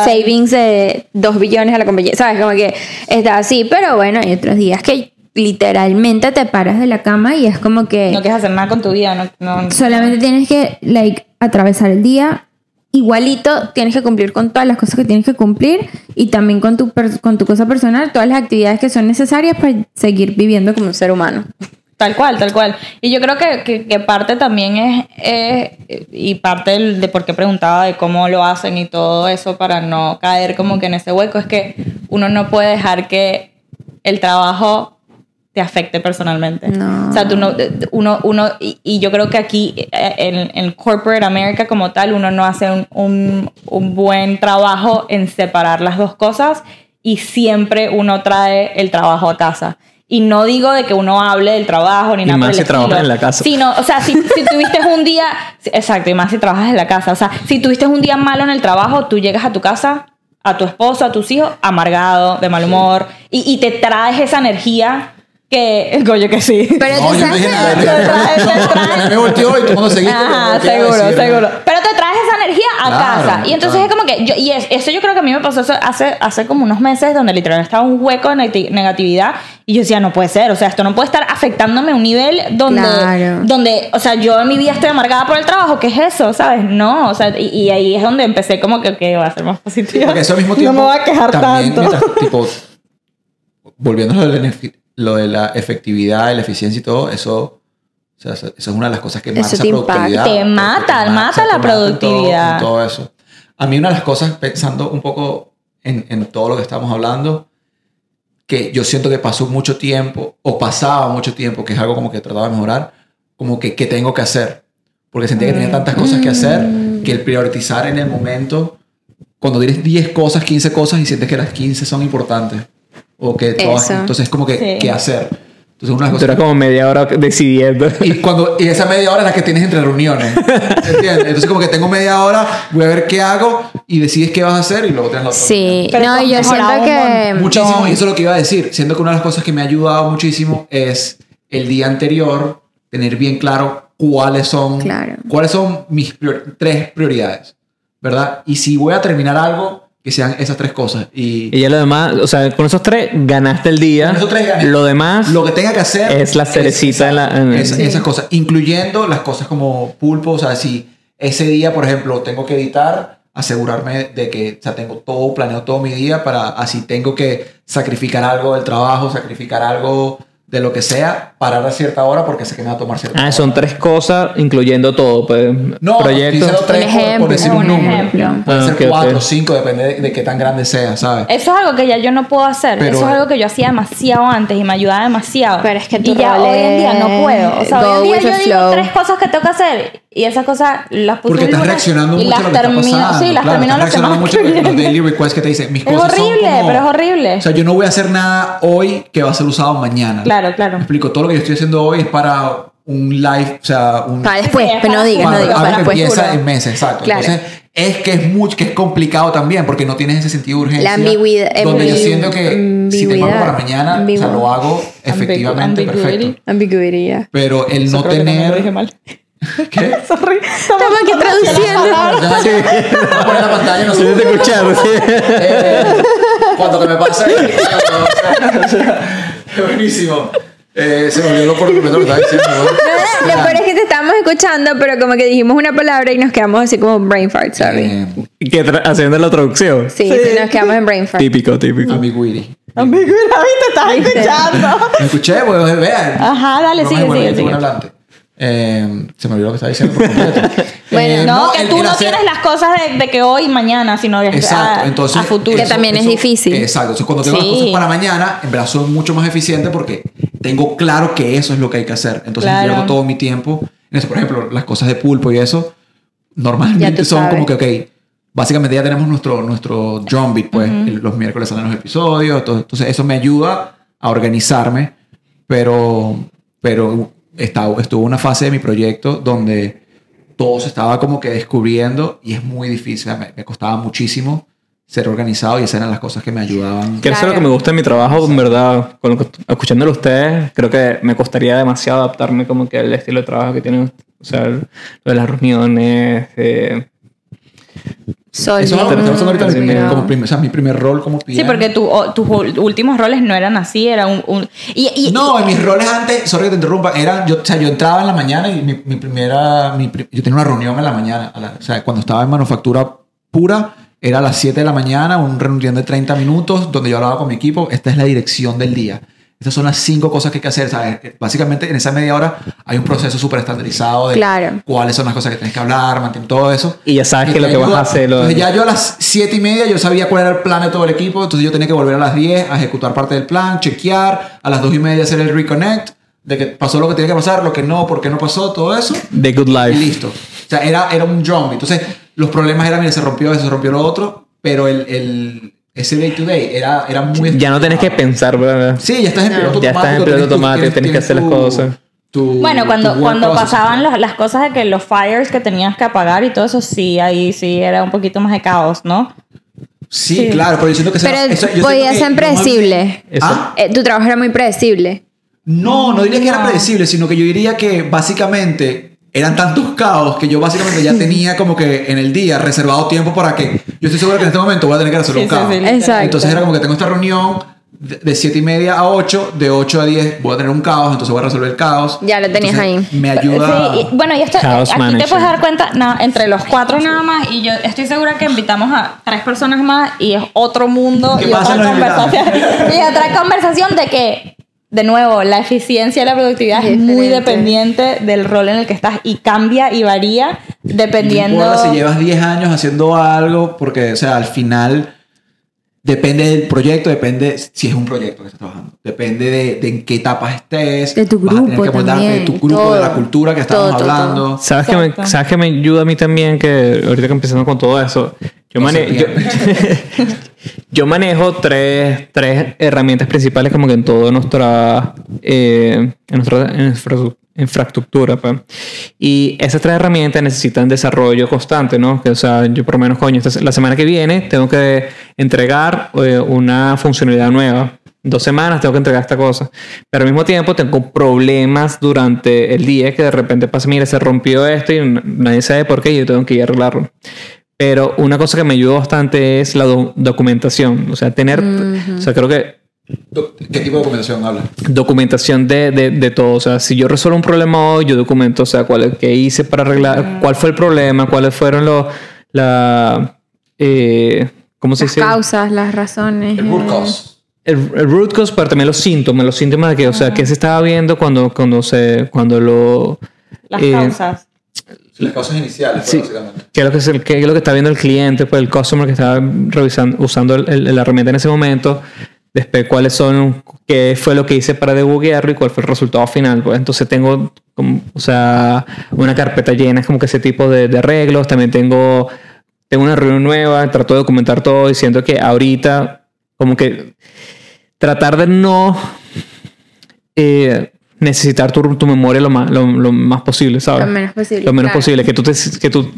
savings de 2 billones a la compañía, ¿sabes? Como que está así, pero bueno, hay otros días que literalmente te paras de la cama y es como que No quieres hacer nada con tu vida. No, no- solamente tienes que like atravesar el día igualito tienes que cumplir con todas las cosas que tienes que cumplir y también con tu con tu cosa personal todas las actividades que son necesarias para seguir viviendo como un ser humano Tal cual, tal cual. Y yo creo que, que, que parte también es, es- y parte del- de por qué preguntaba de cómo lo hacen y todo eso para no caer como que en ese hueco, es que uno no puede dejar que el trabajo te afecte personalmente. No. O sea, tú no, uno, uno y, y yo creo que aquí eh, en, en corporate America como tal, uno no hace un, un, un buen trabajo en separar las dos cosas y siempre uno trae el trabajo a casa. Y no digo de que uno hable del trabajo ni Y nada más por el si trabajas estilo, en la casa. Sino, o sea, si, si tuviste un día, exacto, y más si trabajas en la casa, o sea, si tuviste un día malo en el trabajo, tú llegas a tu casa, a tu esposo, a tus hijos, amargado, de mal humor, y, y te traes esa energía que, coño que sí. pero No, tú yo no dije que- nada. Te traes, te <laughs> No, traes. porque Me volteó y tú cuando seguiste. Ajá, ¿qué iba a seguro, decir? seguro. Pero te traes esa energía a Claro, casa. Y entonces claro. es como que. Yo, y es- eso yo creo que a mí me pasó hace, hace como unos meses, donde literalmente estaba un hueco de negatividad. Y yo decía, no puede ser. O sea, esto no puede estar afectándome a un nivel donde. Claro. Donde, o sea, yo en mi vida estoy amargada por el trabajo. ¿Qué es eso? ¿Sabes? No. O sea, y, y ahí es donde empecé como que, ok, voy a ser más positiva. Porque eso al mismo tiempo. <laughs> No me voy a quejar también, tanto. mientras, tipo, volviendo a lo de, la, efectividad, la eficiencia y todo, eso, o sea, eso es una de las cosas que mata esa te impacta. productividad. Te mata, ma- mata sea, la te mata en todo- productividad. en todo eso. A mí una de las cosas, pensando un poco en, en todo lo que estamos hablando, que yo siento que pasó mucho tiempo, o pasaba mucho tiempo, que es algo como que trataba de mejorar, como que, que tengo que hacer. Porque sentía que tenía tantas cosas que hacer que el priorizar en el momento, cuando tienes 10 cosas, 15 cosas y sientes que las 15 son importantes. O que todas, entonces como que, Sí. ¿qué hacer? Entonces una de las Tú eras cosas... como media hora decidiendo. <laughs> Y, cuando, y esa media hora es la que tienes entre reuniones. <laughs> ¿Entiendes? Entonces como que tengo media hora, voy a ver qué hago y decides qué vas a hacer y luego tienes la otra Sí, Pero no, yo siento que... Muchísimo, y eso es lo que iba a decir. Siendo que una de las cosas que me ha ayudado muchísimo es el día anterior tener bien claro cuáles son, Claro. cuáles son mis prior- tres prioridades, ¿verdad? Y si voy a terminar algo, que sean esas tres cosas. Y, Y ya lo demás, o sea, con esos tres ganaste el día. Con esos tres gané. Lo demás lo que tenga que hacer es la cerecita en la. en- es- esas cosas, incluyendo las cosas como pulpo, o sea, si ese día, por ejemplo, tengo que editar, asegurarme de que, o sea, tengo todo, planeo todo mi día para, así tengo que sacrificar algo del trabajo, sacrificar algo de lo que sea, parar a cierta hora porque sé que me va a tomar cierta Ah, hora. son tres cosas, incluyendo todo. Pues, No, proyectos. díselo tres Un por- por, ejemplo, decir un un número. ejemplo. Pueden Ah, ser ok, ok. cuatro o cinco, depende de, de qué tan grande sea, ¿sabes? Eso es algo que ya yo no puedo hacer. Pero- Eso es algo que yo hacía demasiado antes y me ayudaba demasiado. Pero es que y ya hoy en día no puedo. O sea, go hoy en día yo digo flow. tres cosas que tengo que hacer y esas cosas las puse Porque estás reaccionando mucho a lo que está termino, pasando. sí, las claro, termino estás reaccionando mucho que los daily requests que te dicen. Mis Es cosas son horrible, como- pero es horrible. O sea, yo no voy a hacer nada hoy que va a ser usado mañana. Claro, claro. Me explico, todo lo que yo estoy haciendo hoy es para un live, o sea, un... Para después, Sí, pero no digas, para no digas, algo para que después. empieza juro. en meses, exacto. Claro. Entonces, es que es mucho, que es complicado también, porque no tienes ese sentido de urgencia. La ambigüedad- Donde yo siento que si tengo algo para ambigüedad. mañana, o sea, Ambigu- lo hago efectivamente ambiguity. perfecto. Ambigüedad. Pero el Eso no que tener... lo dije mal. <laughs> ¿Qué? <laughs> Sorry. Estamos aquí traduciendo. <laughs> Voy a poner la pantalla, no sé. Sí. Eh, cuando que me pasa Qué <laughs> buenísimo. Eh, se me olvidó por completo lo que estaba diciendo. ¿no? No, Lo peor es que te estábamos escuchando, pero como que dijimos una palabra y nos quedamos así como brain fart, sorry. Eh, Y que tra- haciendo la traducción. Sí, sí, nos quedamos en brain fart. Típico, típico. ambiguity. Amigo, ¿viste? Estás escuchando. <laughs> Me escuché, pues vean. Ajá, dale, sigue, bueno, sigue, sigue. Eh, se me olvidó lo que estaba diciendo por completo. <laughs> Bueno, Eh, No, que el- tú el no hacer- tienes las cosas de, de que hoy y mañana, sino de Exacto, a, entonces a futuro. Que también es difícil. Exacto, entonces cuando tengo las Sí. cosas para mañana, en verdad soy mucho más eficiente porque tengo claro que eso es lo que hay que hacer. Entonces Claro. invierto todo mi tiempo en eso. Por ejemplo, las cosas de pulpo y eso, normalmente son sabes. como que, ok, básicamente ya tenemos nuestro, nuestro drum beat, pues el- los miércoles salen los episodios, entonces eso me ayuda a organizarme, pero, pero estaba, estuvo una fase de mi proyecto donde todo se estaba como que descubriendo y es muy difícil, me, me costaba muchísimo ser organizado y esas eran las cosas que me ayudaban. Que eso es lo que me gusta en mi trabajo, en verdad. Con lo que- escuchándolo a ustedes, creo que me costaría demasiado adaptarme como que al estilo de trabajo que tienen. O sea, lo de las reuniones. eh, Eso es que estamos ahorita mi- mira. como prim- o sea, mi primer rol como PM. Sí, porque tu- o- tus últimos roles no eran así, era un... un- y, y- No, en mis roles antes, sorry que te interrumpa, eran, yo, o sea, yo entraba en la mañana y mi, mi primera, mi yo tenía una reunión en la mañana, la- o sea, cuando estaba en manufactura pura, era a las 7 de la mañana, un reunión de 30 minutos donde yo hablaba con mi equipo, esta es la dirección del día. Estas son las cinco cosas que hay que hacer, ¿sabes? Básicamente en esa media hora hay un proceso súper estandarizado de Claro. cuáles son las cosas que tienes que hablar, mantener todo eso. Y ya sabes que lo que vas a hacer, lo- Entonces ya yo a las 7 y media yo sabía cuál era el plan de todo el equipo, entonces yo tenía que volver a las 10 a ejecutar parte del plan, chequear, a las 2 y media hacer el reconnect, de que pasó lo que tenía que pasar, lo que no, por qué no pasó, todo eso, The Good y Life. listo. O sea, era, era un drum. Entonces los problemas eran, mira, se rompió eso, se rompió lo otro, pero el, el, ese day to day era, era muy... Ya no tienes que pensar, ¿verdad? Sí, ya estás en piloto Ya automático. estás en piloto automático, tienes que hacer las cosas. tu- Bueno, cuando, cuando process. pasaban las, las cosas de que los fires que tenías que apagar y todo eso, sí, ahí sí era un poquito más de caos, ¿no? Sí, Sí. claro, pero yo siento que... eso- Pero eso- yo siento podía ser predecible. Eso. ¿Ah? Eh, tu trabajo era muy predecible. No, no diría que era predecible, sino que yo diría que básicamente eran tantos caos que yo básicamente ya tenía como que en el día reservado tiempo para que yo estoy seguro que en este momento voy a tener que hacer Sí, un caos. sí, Exacto. Entonces era como que tengo esta reunión de de 7 y media a 8, de 8 a 10 voy a tener un caos, entonces voy a resolver el caos. Ya lo tenías Entonces, ahí. Me ayuda... Sí, y- bueno, y esto, aquí manager. te puedes dar cuenta, na- entre los cuatro nada más, y yo estoy segura que invitamos a tres personas más y es otro mundo ¿Qué y pasa otra, conversación, <laughs> y otra conversación de que, de nuevo, la eficiencia y la productividad es, Es muy dependiente del rol en el que estás y cambia y varía dependiendo... No si llevas 10 años haciendo algo, porque, o sea, al final Depende del proyecto, depende si es un proyecto que estás trabajando. Depende de, de en qué etapa estés. De tu Vas a tener grupo que amoldarte de tu también, grupo, de la todo. cultura que estamos Todo, todo, hablando. ¿Sabes que, me. ¿Sabes que me ayuda a mí también? Que ahorita que empezando con todo eso, yo, mane- yo, <laughs> yo manejo tres, tres herramientas principales como que en toda nuestra, eh, en nuestra infra- infraestructura. pues. Y esas tres herramientas necesitan desarrollo constante, ¿no? Que, o sea, yo por lo menos, coño, esta- la semana que viene tengo que entregar eh, una funcionalidad nueva. Dos semanas tengo que entregar esta cosa. Pero al mismo tiempo tengo problemas durante el día que de repente pasa, mira, se rompió esto y nadie sabe por qué y yo tengo que ir a arreglarlo. Pero una cosa que me ayudó bastante es la do- documentación. O sea, tener, o sea, creo que ¿Qué tipo de documentación habla? documentación de, de, de todo. O sea, si yo resuelvo un problema hoy, yo documento, o sea, cuál qué hice para arreglar, cuál fue el problema, cuáles fueron los, la, eh, ¿cómo se Las dice? causas, las razones. El root eh, cause. El, el root cause, pero también los síntomas, los síntomas de que, o sea, qué se estaba viendo cuando, cuando se, cuando lo, Las Eh, causas. Las causas iniciales, Sí. básicamente. qué es lo que, es el- qué es lo que está viendo el cliente, pues el customer que estaba revisando, usando el- el- la herramienta en ese momento, después cuáles son, qué fue lo que hice para debuguearlo y cuál fue el resultado final. Pues entonces tengo, como, o sea, una carpeta llena, como que ese tipo de, de arreglos. También tengo, tengo una reunión nueva, trato de documentar todo y siento que ahorita, como que tratar de no eh, necesitar tu, tu memoria lo más, lo, lo más posible, ¿sabes? Lo menos posible, Lo menos claro. posible. Que tú, te, que tú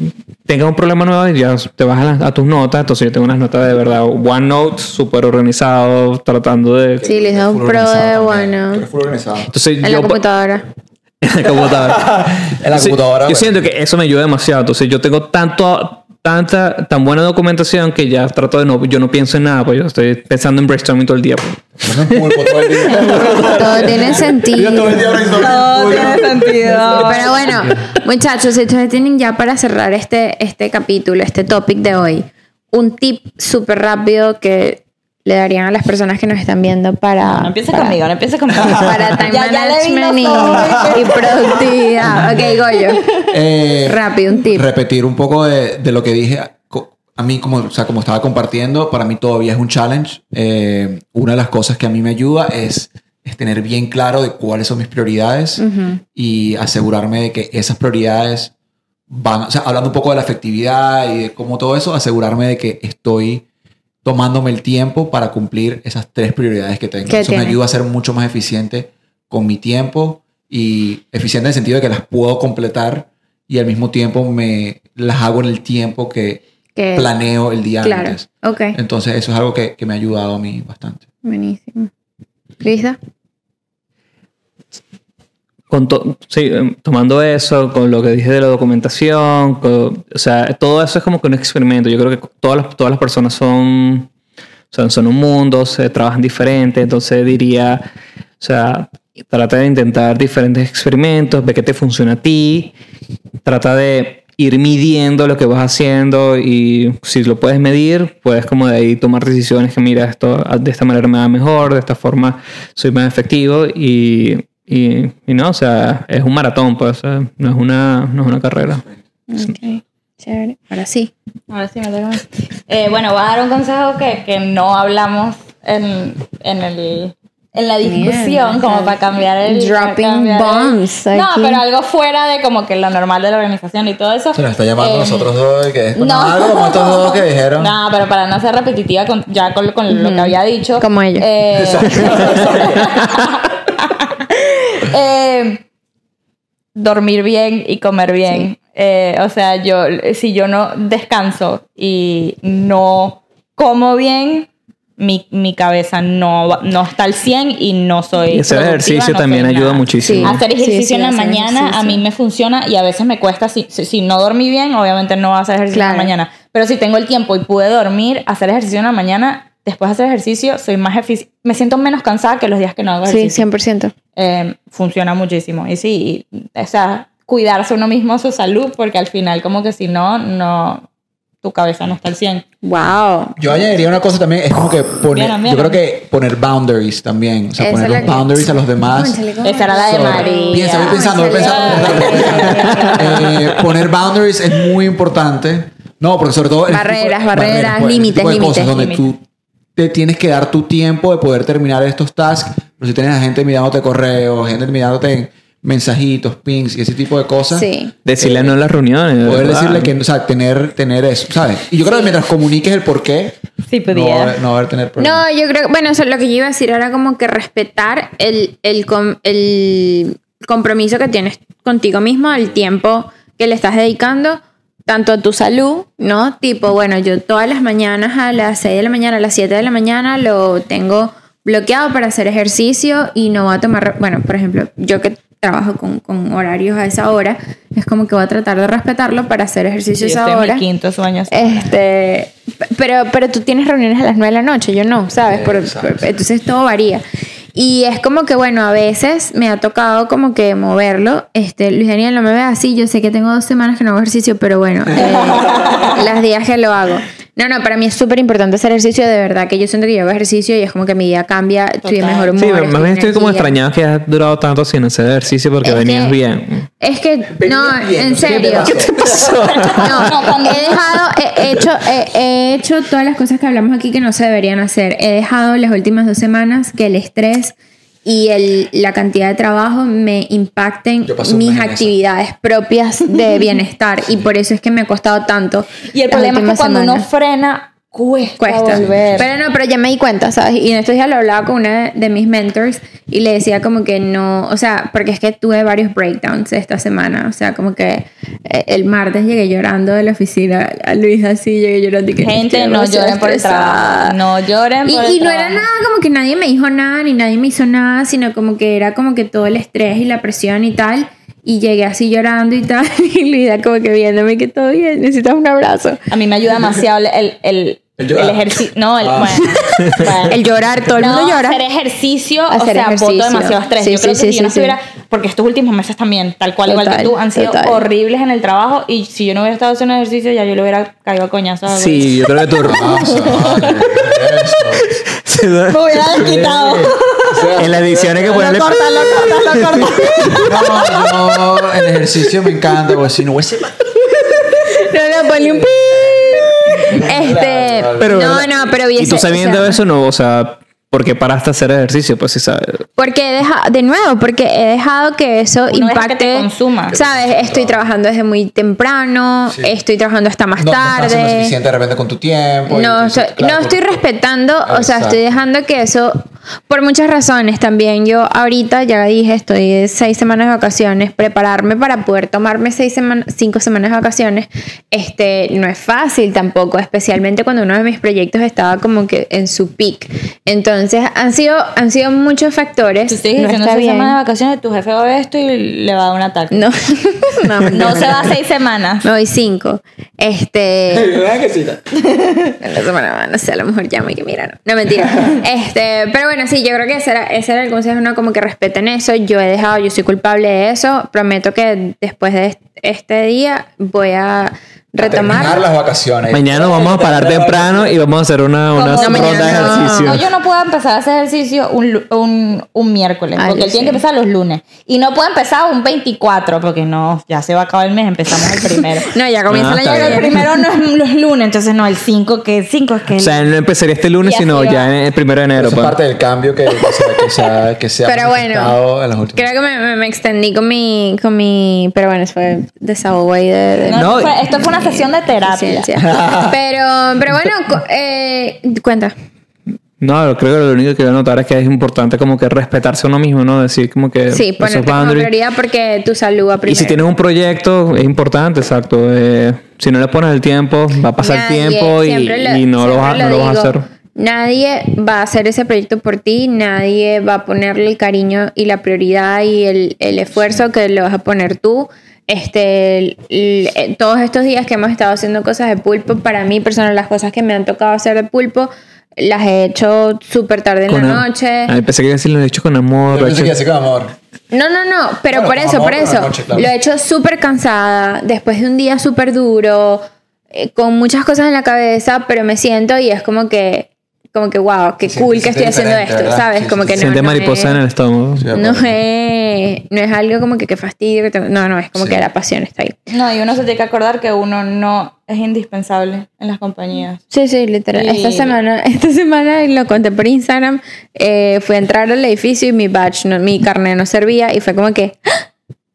tengas un problema nuevo y ya te vas a, las- a tus notas. Entonces yo tengo unas notas de verdad. OneNote, súper organizado, tratando de... Sí, les da un pro de organizado. Entonces En la computadora. <laughs> en la computadora. <laughs> En la computadora. Yo bueno. siento que eso me ayuda demasiado. Entonces yo tengo tanto tanta tan buena documentación que ya trato de no yo no pienso en nada pues yo estoy pensando en brainstorming todo el día pues. Todo el día. <laughs> Todo tiene sentido. Todo el día brainstorming Todo pulpo. tiene sentido. <laughs> Pero bueno, muchachos, ustedes tienen ya para cerrar este, este capítulo, este topic de hoy, un tip súper rápido que le darían a las personas que nos están viendo para... No empieces para- conmigo, no empieces conmigo. <laughs> Para time Ya- ya management y, los ojos. <laughs> y productividad. Ok, Goyo. Eh, Rápido, un tip. Repetir un poco de, de lo que dije. A mí, como, o sea, como estaba compartiendo, para mí todavía es un challenge. Eh, una de las cosas que a mí me ayuda es, es tener bien claro de cuáles son mis prioridades y asegurarme de que esas prioridades van, o sea, hablando un poco de la efectividad y de cómo todo eso, asegurarme de que estoy tomándome el tiempo para cumplir esas tres prioridades que tengo. ¿Qué Eso me ayuda a ser mucho más eficiente con mi tiempo y eficiente en el sentido de que las puedo completar y al mismo tiempo me las hago en el tiempo que Que- planeo el día Claro. antes. Ok. Entonces eso es algo que, que me ha ayudado a mí bastante. Buenísimo. ¿Lista? Con to- sí, em, tomando eso, con lo que dije de la documentación, o sea, todo eso es como que un experimento. Yo creo que todas las, todas las personas son, son, son un mundo, se trabajan diferente, entonces diría, o sea, trata de intentar diferentes experimentos, ve qué te funciona a ti, trata de ir midiendo lo que vas haciendo y si lo puedes medir, puedes como de ahí tomar decisiones que mira, esto de esta manera me va mejor, de esta forma soy más efectivo y, y, y no, o sea, es un maratón, pues, o sea, no es una, no es una carrera. Ok. Chévere. Ahora sí. Ahora sí me mí. Eh, bueno, voy a dar un consejo que, que no hablamos en, en, el, en la discusión, como para cambiar el. Dropping cambiar el- bombs No, aquí. pero algo fuera de como que lo normal de la organización y todo eso. Se nos está llamando a Eh, nosotros dos y que es no. algo como estos dos que dijeron. No, pero para no ser repetitiva con, ya con, con lo que había dicho. Como ella. Eh, <laughs> <laughs> eh, dormir bien y comer bien. Eh, o sea, yo, si yo no descanso y no como bien, mi, mi cabeza no, no está al 100 y no soy. Y hacer ejercicio no también ayuda nada. muchísimo. Sí. Hacer ejercicio sí, en la mañana a mí me funciona y a veces me cuesta, si, si, si no dormí bien, obviamente no voy a hacer ejercicio en la mañana. Pero si tengo el tiempo y pude dormir, hacer ejercicio en la mañana, después de hacer ejercicio, soy más efici- me siento menos cansada que los días que no hago Sí, ejercicio. 100%. Eh, funciona muchísimo. Y sí, y, o sea, cuidarse uno mismo su salud, porque al final como que si no, no, tu cabeza no está al 100. Wow. Yo añadiría una cosa también, es como que poner, Vieron, yo vieron. creo que poner boundaries también, o sea, Esa poner los que- boundaries a los demás. Esa era la de María. Piensa, voy pensando, voy pensando. <laughs> Eh, poner boundaries es muy importante. No, porque sobre todo... de- Barreras, barreras, pues, límites, límites, donde límites. tú te tienes que dar tu tiempo de poder terminar estos tasks. Pero si tienes a gente mirándote correos, gente mirándote en mensajitos, pings y ese tipo de cosas. Sí. Decirle no en las reuniones. de Poder verdad. decirle que, o sea, tener, tener eso, ¿sabes? Y yo creo que mientras comuniques el por qué, Sí, no, podía. va a haber- no va a tener problemas. No, yo creo, bueno, eso, lo que yo iba a decir era como que respetar el, el, com- el compromiso que tienes contigo mismo, el tiempo que le estás dedicando, tanto a tu salud, ¿no? Tipo, bueno, yo todas las mañanas a las 6 de la mañana, a las 7 de la mañana lo tengo bloqueado para hacer ejercicio y no voy a tomar, bueno, por ejemplo, yo que trabajo con, con horarios a esa hora, es como que voy a tratar de respetarlo para hacer ejercicio Sí, a esa estoy en hora. mi quinto sueño. Este, pero, pero tú tienes reuniones a las 9 de la noche, yo no, ¿sabes? Por- Exacto. por- entonces todo varía. Y es como que, bueno, a veces me ha tocado como que moverlo. Este, Luis Daniel, no me ve así, yo sé que tengo dos semanas que no hago ejercicio, pero bueno, eh, <laughs> las días que lo hago. No, no, para mí es súper importante hacer ejercicio, de verdad, que yo siento que yo hago ejercicio y es como que mi día cambia, estoy de mejor humor. Sí, más bien estoy como energía. extrañado que has durado tanto sin hacer ejercicio porque Es venías que- bien. Es que, no, bien, en sé qué te serio. pasó. <laughs> No, he dejado, he, he hecho, he, he hecho todas las cosas que hablamos aquí que no se deberían hacer. He dejado las últimas dos semanas que el estrés y el, la cantidad de trabajo me impacten mis actividades propias de <laughs> bienestar. Y por eso es que me ha costado tanto. Y el problema es que cuando uno frena, cuesta, Cuesta. volver. Pero no, pero ya me di cuenta, ¿sabes? Y en estos días lo hablaba con una de mis mentors y le decía como que no, o sea, porque es que tuve varios breakdowns esta semana, o sea, como que eh, el martes llegué llorando de la oficina a Luis así, llegué llorando y que Gente, no lloren por el trabajo. No lloren Y, por el y no era trabajo. nada como que nadie me dijo nada, ni nadie me hizo nada, sino como que era como que todo el estrés y la presión y tal. Y llegué así llorando y tal, <laughs> y Luisa como que viéndome que todo bien, necesitas un abrazo. A mí me ayuda demasiado el, el, el, El llorar. ejercicio. No, el, Ah. bueno, bueno. El llorar, todo el mundo No, llora. hacer ejercicio, o Hacer sea, ejercicio. boto demasiado estrés. Sí, yo creo sí, que sí, si yo no estuviera, porque estos últimos meses también, tal cual, igual que Total, tú, han sido total. horribles en el trabajo y si yo no hubiera estado haciendo ejercicio ya yo le hubiera caído a coñazo. Sí, yo creo que tú <laughs> Ah. <laughs> Me hubiera desquitado. en las ediciones que ponerle lo lo lo. No, yo el ejercicio me encanta, porque si no hubiese... No, no, ponle un pi. Este, Pero, no, no, pero Y hubiese- tú o sabiendo sea, eso, no, o sea, ¿por qué paraste a hacer ejercicio? Pues sí, sabes. Porque he dejado, de nuevo, porque he dejado que eso Uno deja que impacte. te consuma. ¿Sabes? Estoy trabajando desde muy temprano, Sí. estoy trabajando hasta más No, no estás haciendo tarde. suficiente de repente con tu tiempo. y No, entonces, estoy, claro, no estoy porque- respetando, o sea, Exacto. estoy dejando que eso, por muchas razones también, yo ahorita ya dije, estoy de seis semanas de vacaciones, prepararme para poder tomarme seis semanas, cinco semanas de vacaciones, este, no es fácil tampoco, especialmente cuando uno de mis proyectos estaba como que en su peak. Entonces, han sido, han sido muchos factores. Tú sigues no diciendo está seis bien. semanas de vacaciones, tu jefe va a ver esto y le va a dar un ataque. No, <laughs> no, No se va seis semanas. Me voy cinco. Este. <laughs> ¿Verdad que sí? <laughs> En la semana, no sé, a lo mejor llamo y que mira, no. No, mentira. Este, pero bueno, sí, yo creo que ese era, ese era el consejo, ¿no? Como que respeten eso. Yo he dejado, yo soy culpable de eso. Prometo que después de este día voy a Terminar retomar. las vacaciones. Mañana nos vamos a parar temprano y vamos a hacer una, una Como- ronda No, de mañana no. ejercicio. No, yo no puedo empezar a hacer ejercicio un, un, un miércoles, Ay, porque él tiene que empezar los lunes. Y no puedo empezar un 24, porque no, ya se va a acabar el mes, empezamos el primero. <laughs> No, ya comienza Ah, año Pero que el primero no es los lunes, entonces no, el 5, que 5 es que... O sea, no empezaría este lunes, sino ya en el primero de enero. Eso es pues. parte del cambio que, que se, que se ha, que se ha Pero bueno, en las últimas. Creo que me, me- me extendí con mi, con mi. Pero bueno, eso fue desahogo ahí de. de- no, No, esto, fue, esto fue una sesión de terapia. pero, pero bueno, eh, cuenta. No, creo que lo único que voy a notar es que es importante como que respetarse a uno mismo, ¿no? Decir como que Sí, ponerte como prioridad porque tu salud va primero. Y si tienes un proyecto, es importante, exacto. Eh, si no le pones el tiempo, va a pasar Nadie, tiempo y, lo- y no, lo vas, siempre no lo vas a hacer. Nadie va a hacer ese proyecto por ti, nadie va a ponerle el cariño y la prioridad y el, el esfuerzo que le vas a poner tú. Este, el- el- eh, todos estos días que hemos estado haciendo cosas de pulpo, para mí, personal, las cosas que me han tocado hacer de pulpo, las he hecho súper tarde en Con la noche. Ay, pensé que iba a decir lo he hecho con amor. Yo pensé hecho- que así con amor. No, no, no, pero Bueno, por eso, amor, por eso. noche, claro. Lo he hecho súper cansada, después de un día súper duro, eh, con muchas cosas en la cabeza, pero me siento y es como que como que wow, qué cool que estoy haciendo esto, diferente, ¿sabes? ¿verdad? como Sí, que sí, no, Siente no mariposa es- en el estómago. Sí, no es, no es algo como que qué fastidio, que tengo- no, no, es como Sí. que la pasión está ahí. No, y uno se tiene que acordar que uno no es indispensable en las compañías. Sí, sí, literal. Y- Esta semana, <laughs> esta semana lo conté por Instagram, eh, fui a entrar al edificio y mi badge, no- mi carnet no servía y fue como que, ¡Ah!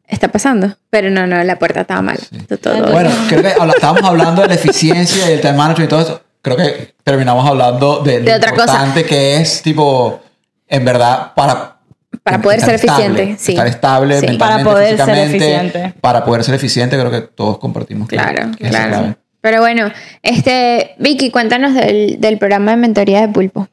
está pasando. Pero no, no, la puerta estaba mal. Todo- todo- Bueno, creo que habla- estábamos hablando de la eficiencia y el time management y todo eso. Creo que terminamos hablando de lo De otra cosa. importante que es, tipo, en verdad, para... Para poder ser eficiente, sí. Estar estable Sí. mentalmente, Para poder ser eficiente. Para poder ser eficiente, creo que todos compartimos. Claro, que claro. clave. Pero bueno, este, Vicky, cuéntanos del, del programa de mentoría de Pulpo.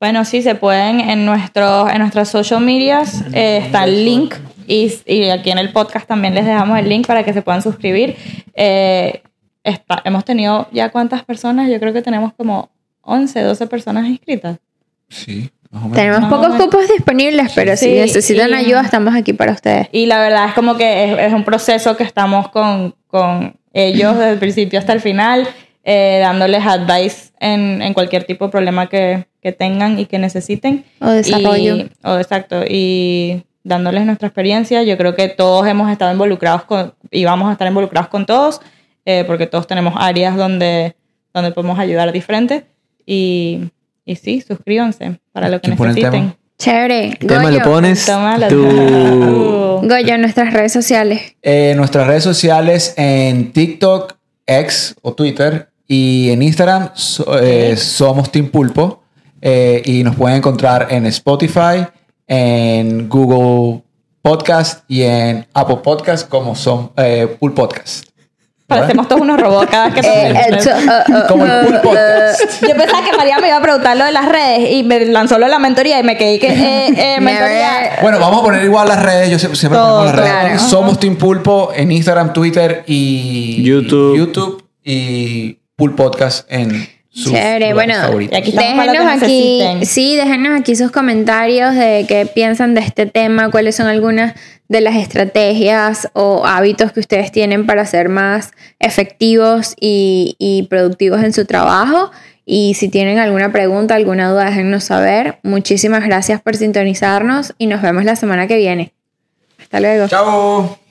Bueno, sí, se pueden en, nuestros en nuestras social medias, eh, está el link y, y aquí en el podcast también les dejamos el link para que se puedan suscribir. Eh, está- hemos tenido ya cuántas personas, yo creo que tenemos como 11, 12 personas inscritas. Sí, más o menos. Tenemos Más pocos cupos disponibles, pero si Sí, necesitan y- ayuda, estamos aquí para ustedes. Y la verdad es como que es, es un proceso que estamos con, con ellos <clears throat> desde el principio hasta el final, eh, dándoles advice en, en cualquier tipo de problema que, que tengan y que necesiten. O desarrollo. Y- o exacto, y dándoles nuestra experiencia. Yo creo que todos hemos estado involucrados con, y vamos a estar involucrados con todos, eh, porque todos tenemos áreas donde, donde podemos ayudar diferente. Y, y sí, suscríbanse para lo que ¿Quién pone el necesiten. Chévere. El tema lo Goyo, pones Tómalo. tú. Goyo, nuestras redes sociales. Eh, nuestras redes sociales en TikTok, X o Twitter y en Instagram so- eh, somos Team Pulpo eh, y nos pueden encontrar en Spotify, en Google Podcast y en Apple Podcast como son eh, Pool Podcast. Parecemos todos unos robots cada vez que <laughs> Eh, eh, uh, uh, Como el Pool uh, Podcast. Yo pensaba que María me iba a preguntar lo de las redes y me lanzó lo de la mentoría y me quedé que eh, eh, <laughs> mentoría. Bueno, vamos a poner igual las redes. Yo siempre, siempre Todo, pongo las redes. claro. Somos Team Pulpo en Instagram, Twitter y YouTube. YouTube y Pool Podcast en Chévere, bueno, favoritos. Aquí déjenos aquí, sí, déjenos aquí sus comentarios de qué piensan de este tema, cuáles son algunas de las estrategias o hábitos que ustedes tienen para ser más efectivos y, y productivos en su trabajo. Y si tienen alguna pregunta, alguna duda, déjennos saber. Muchísimas gracias por sintonizarnos y nos vemos la semana que viene. Hasta luego. Chao.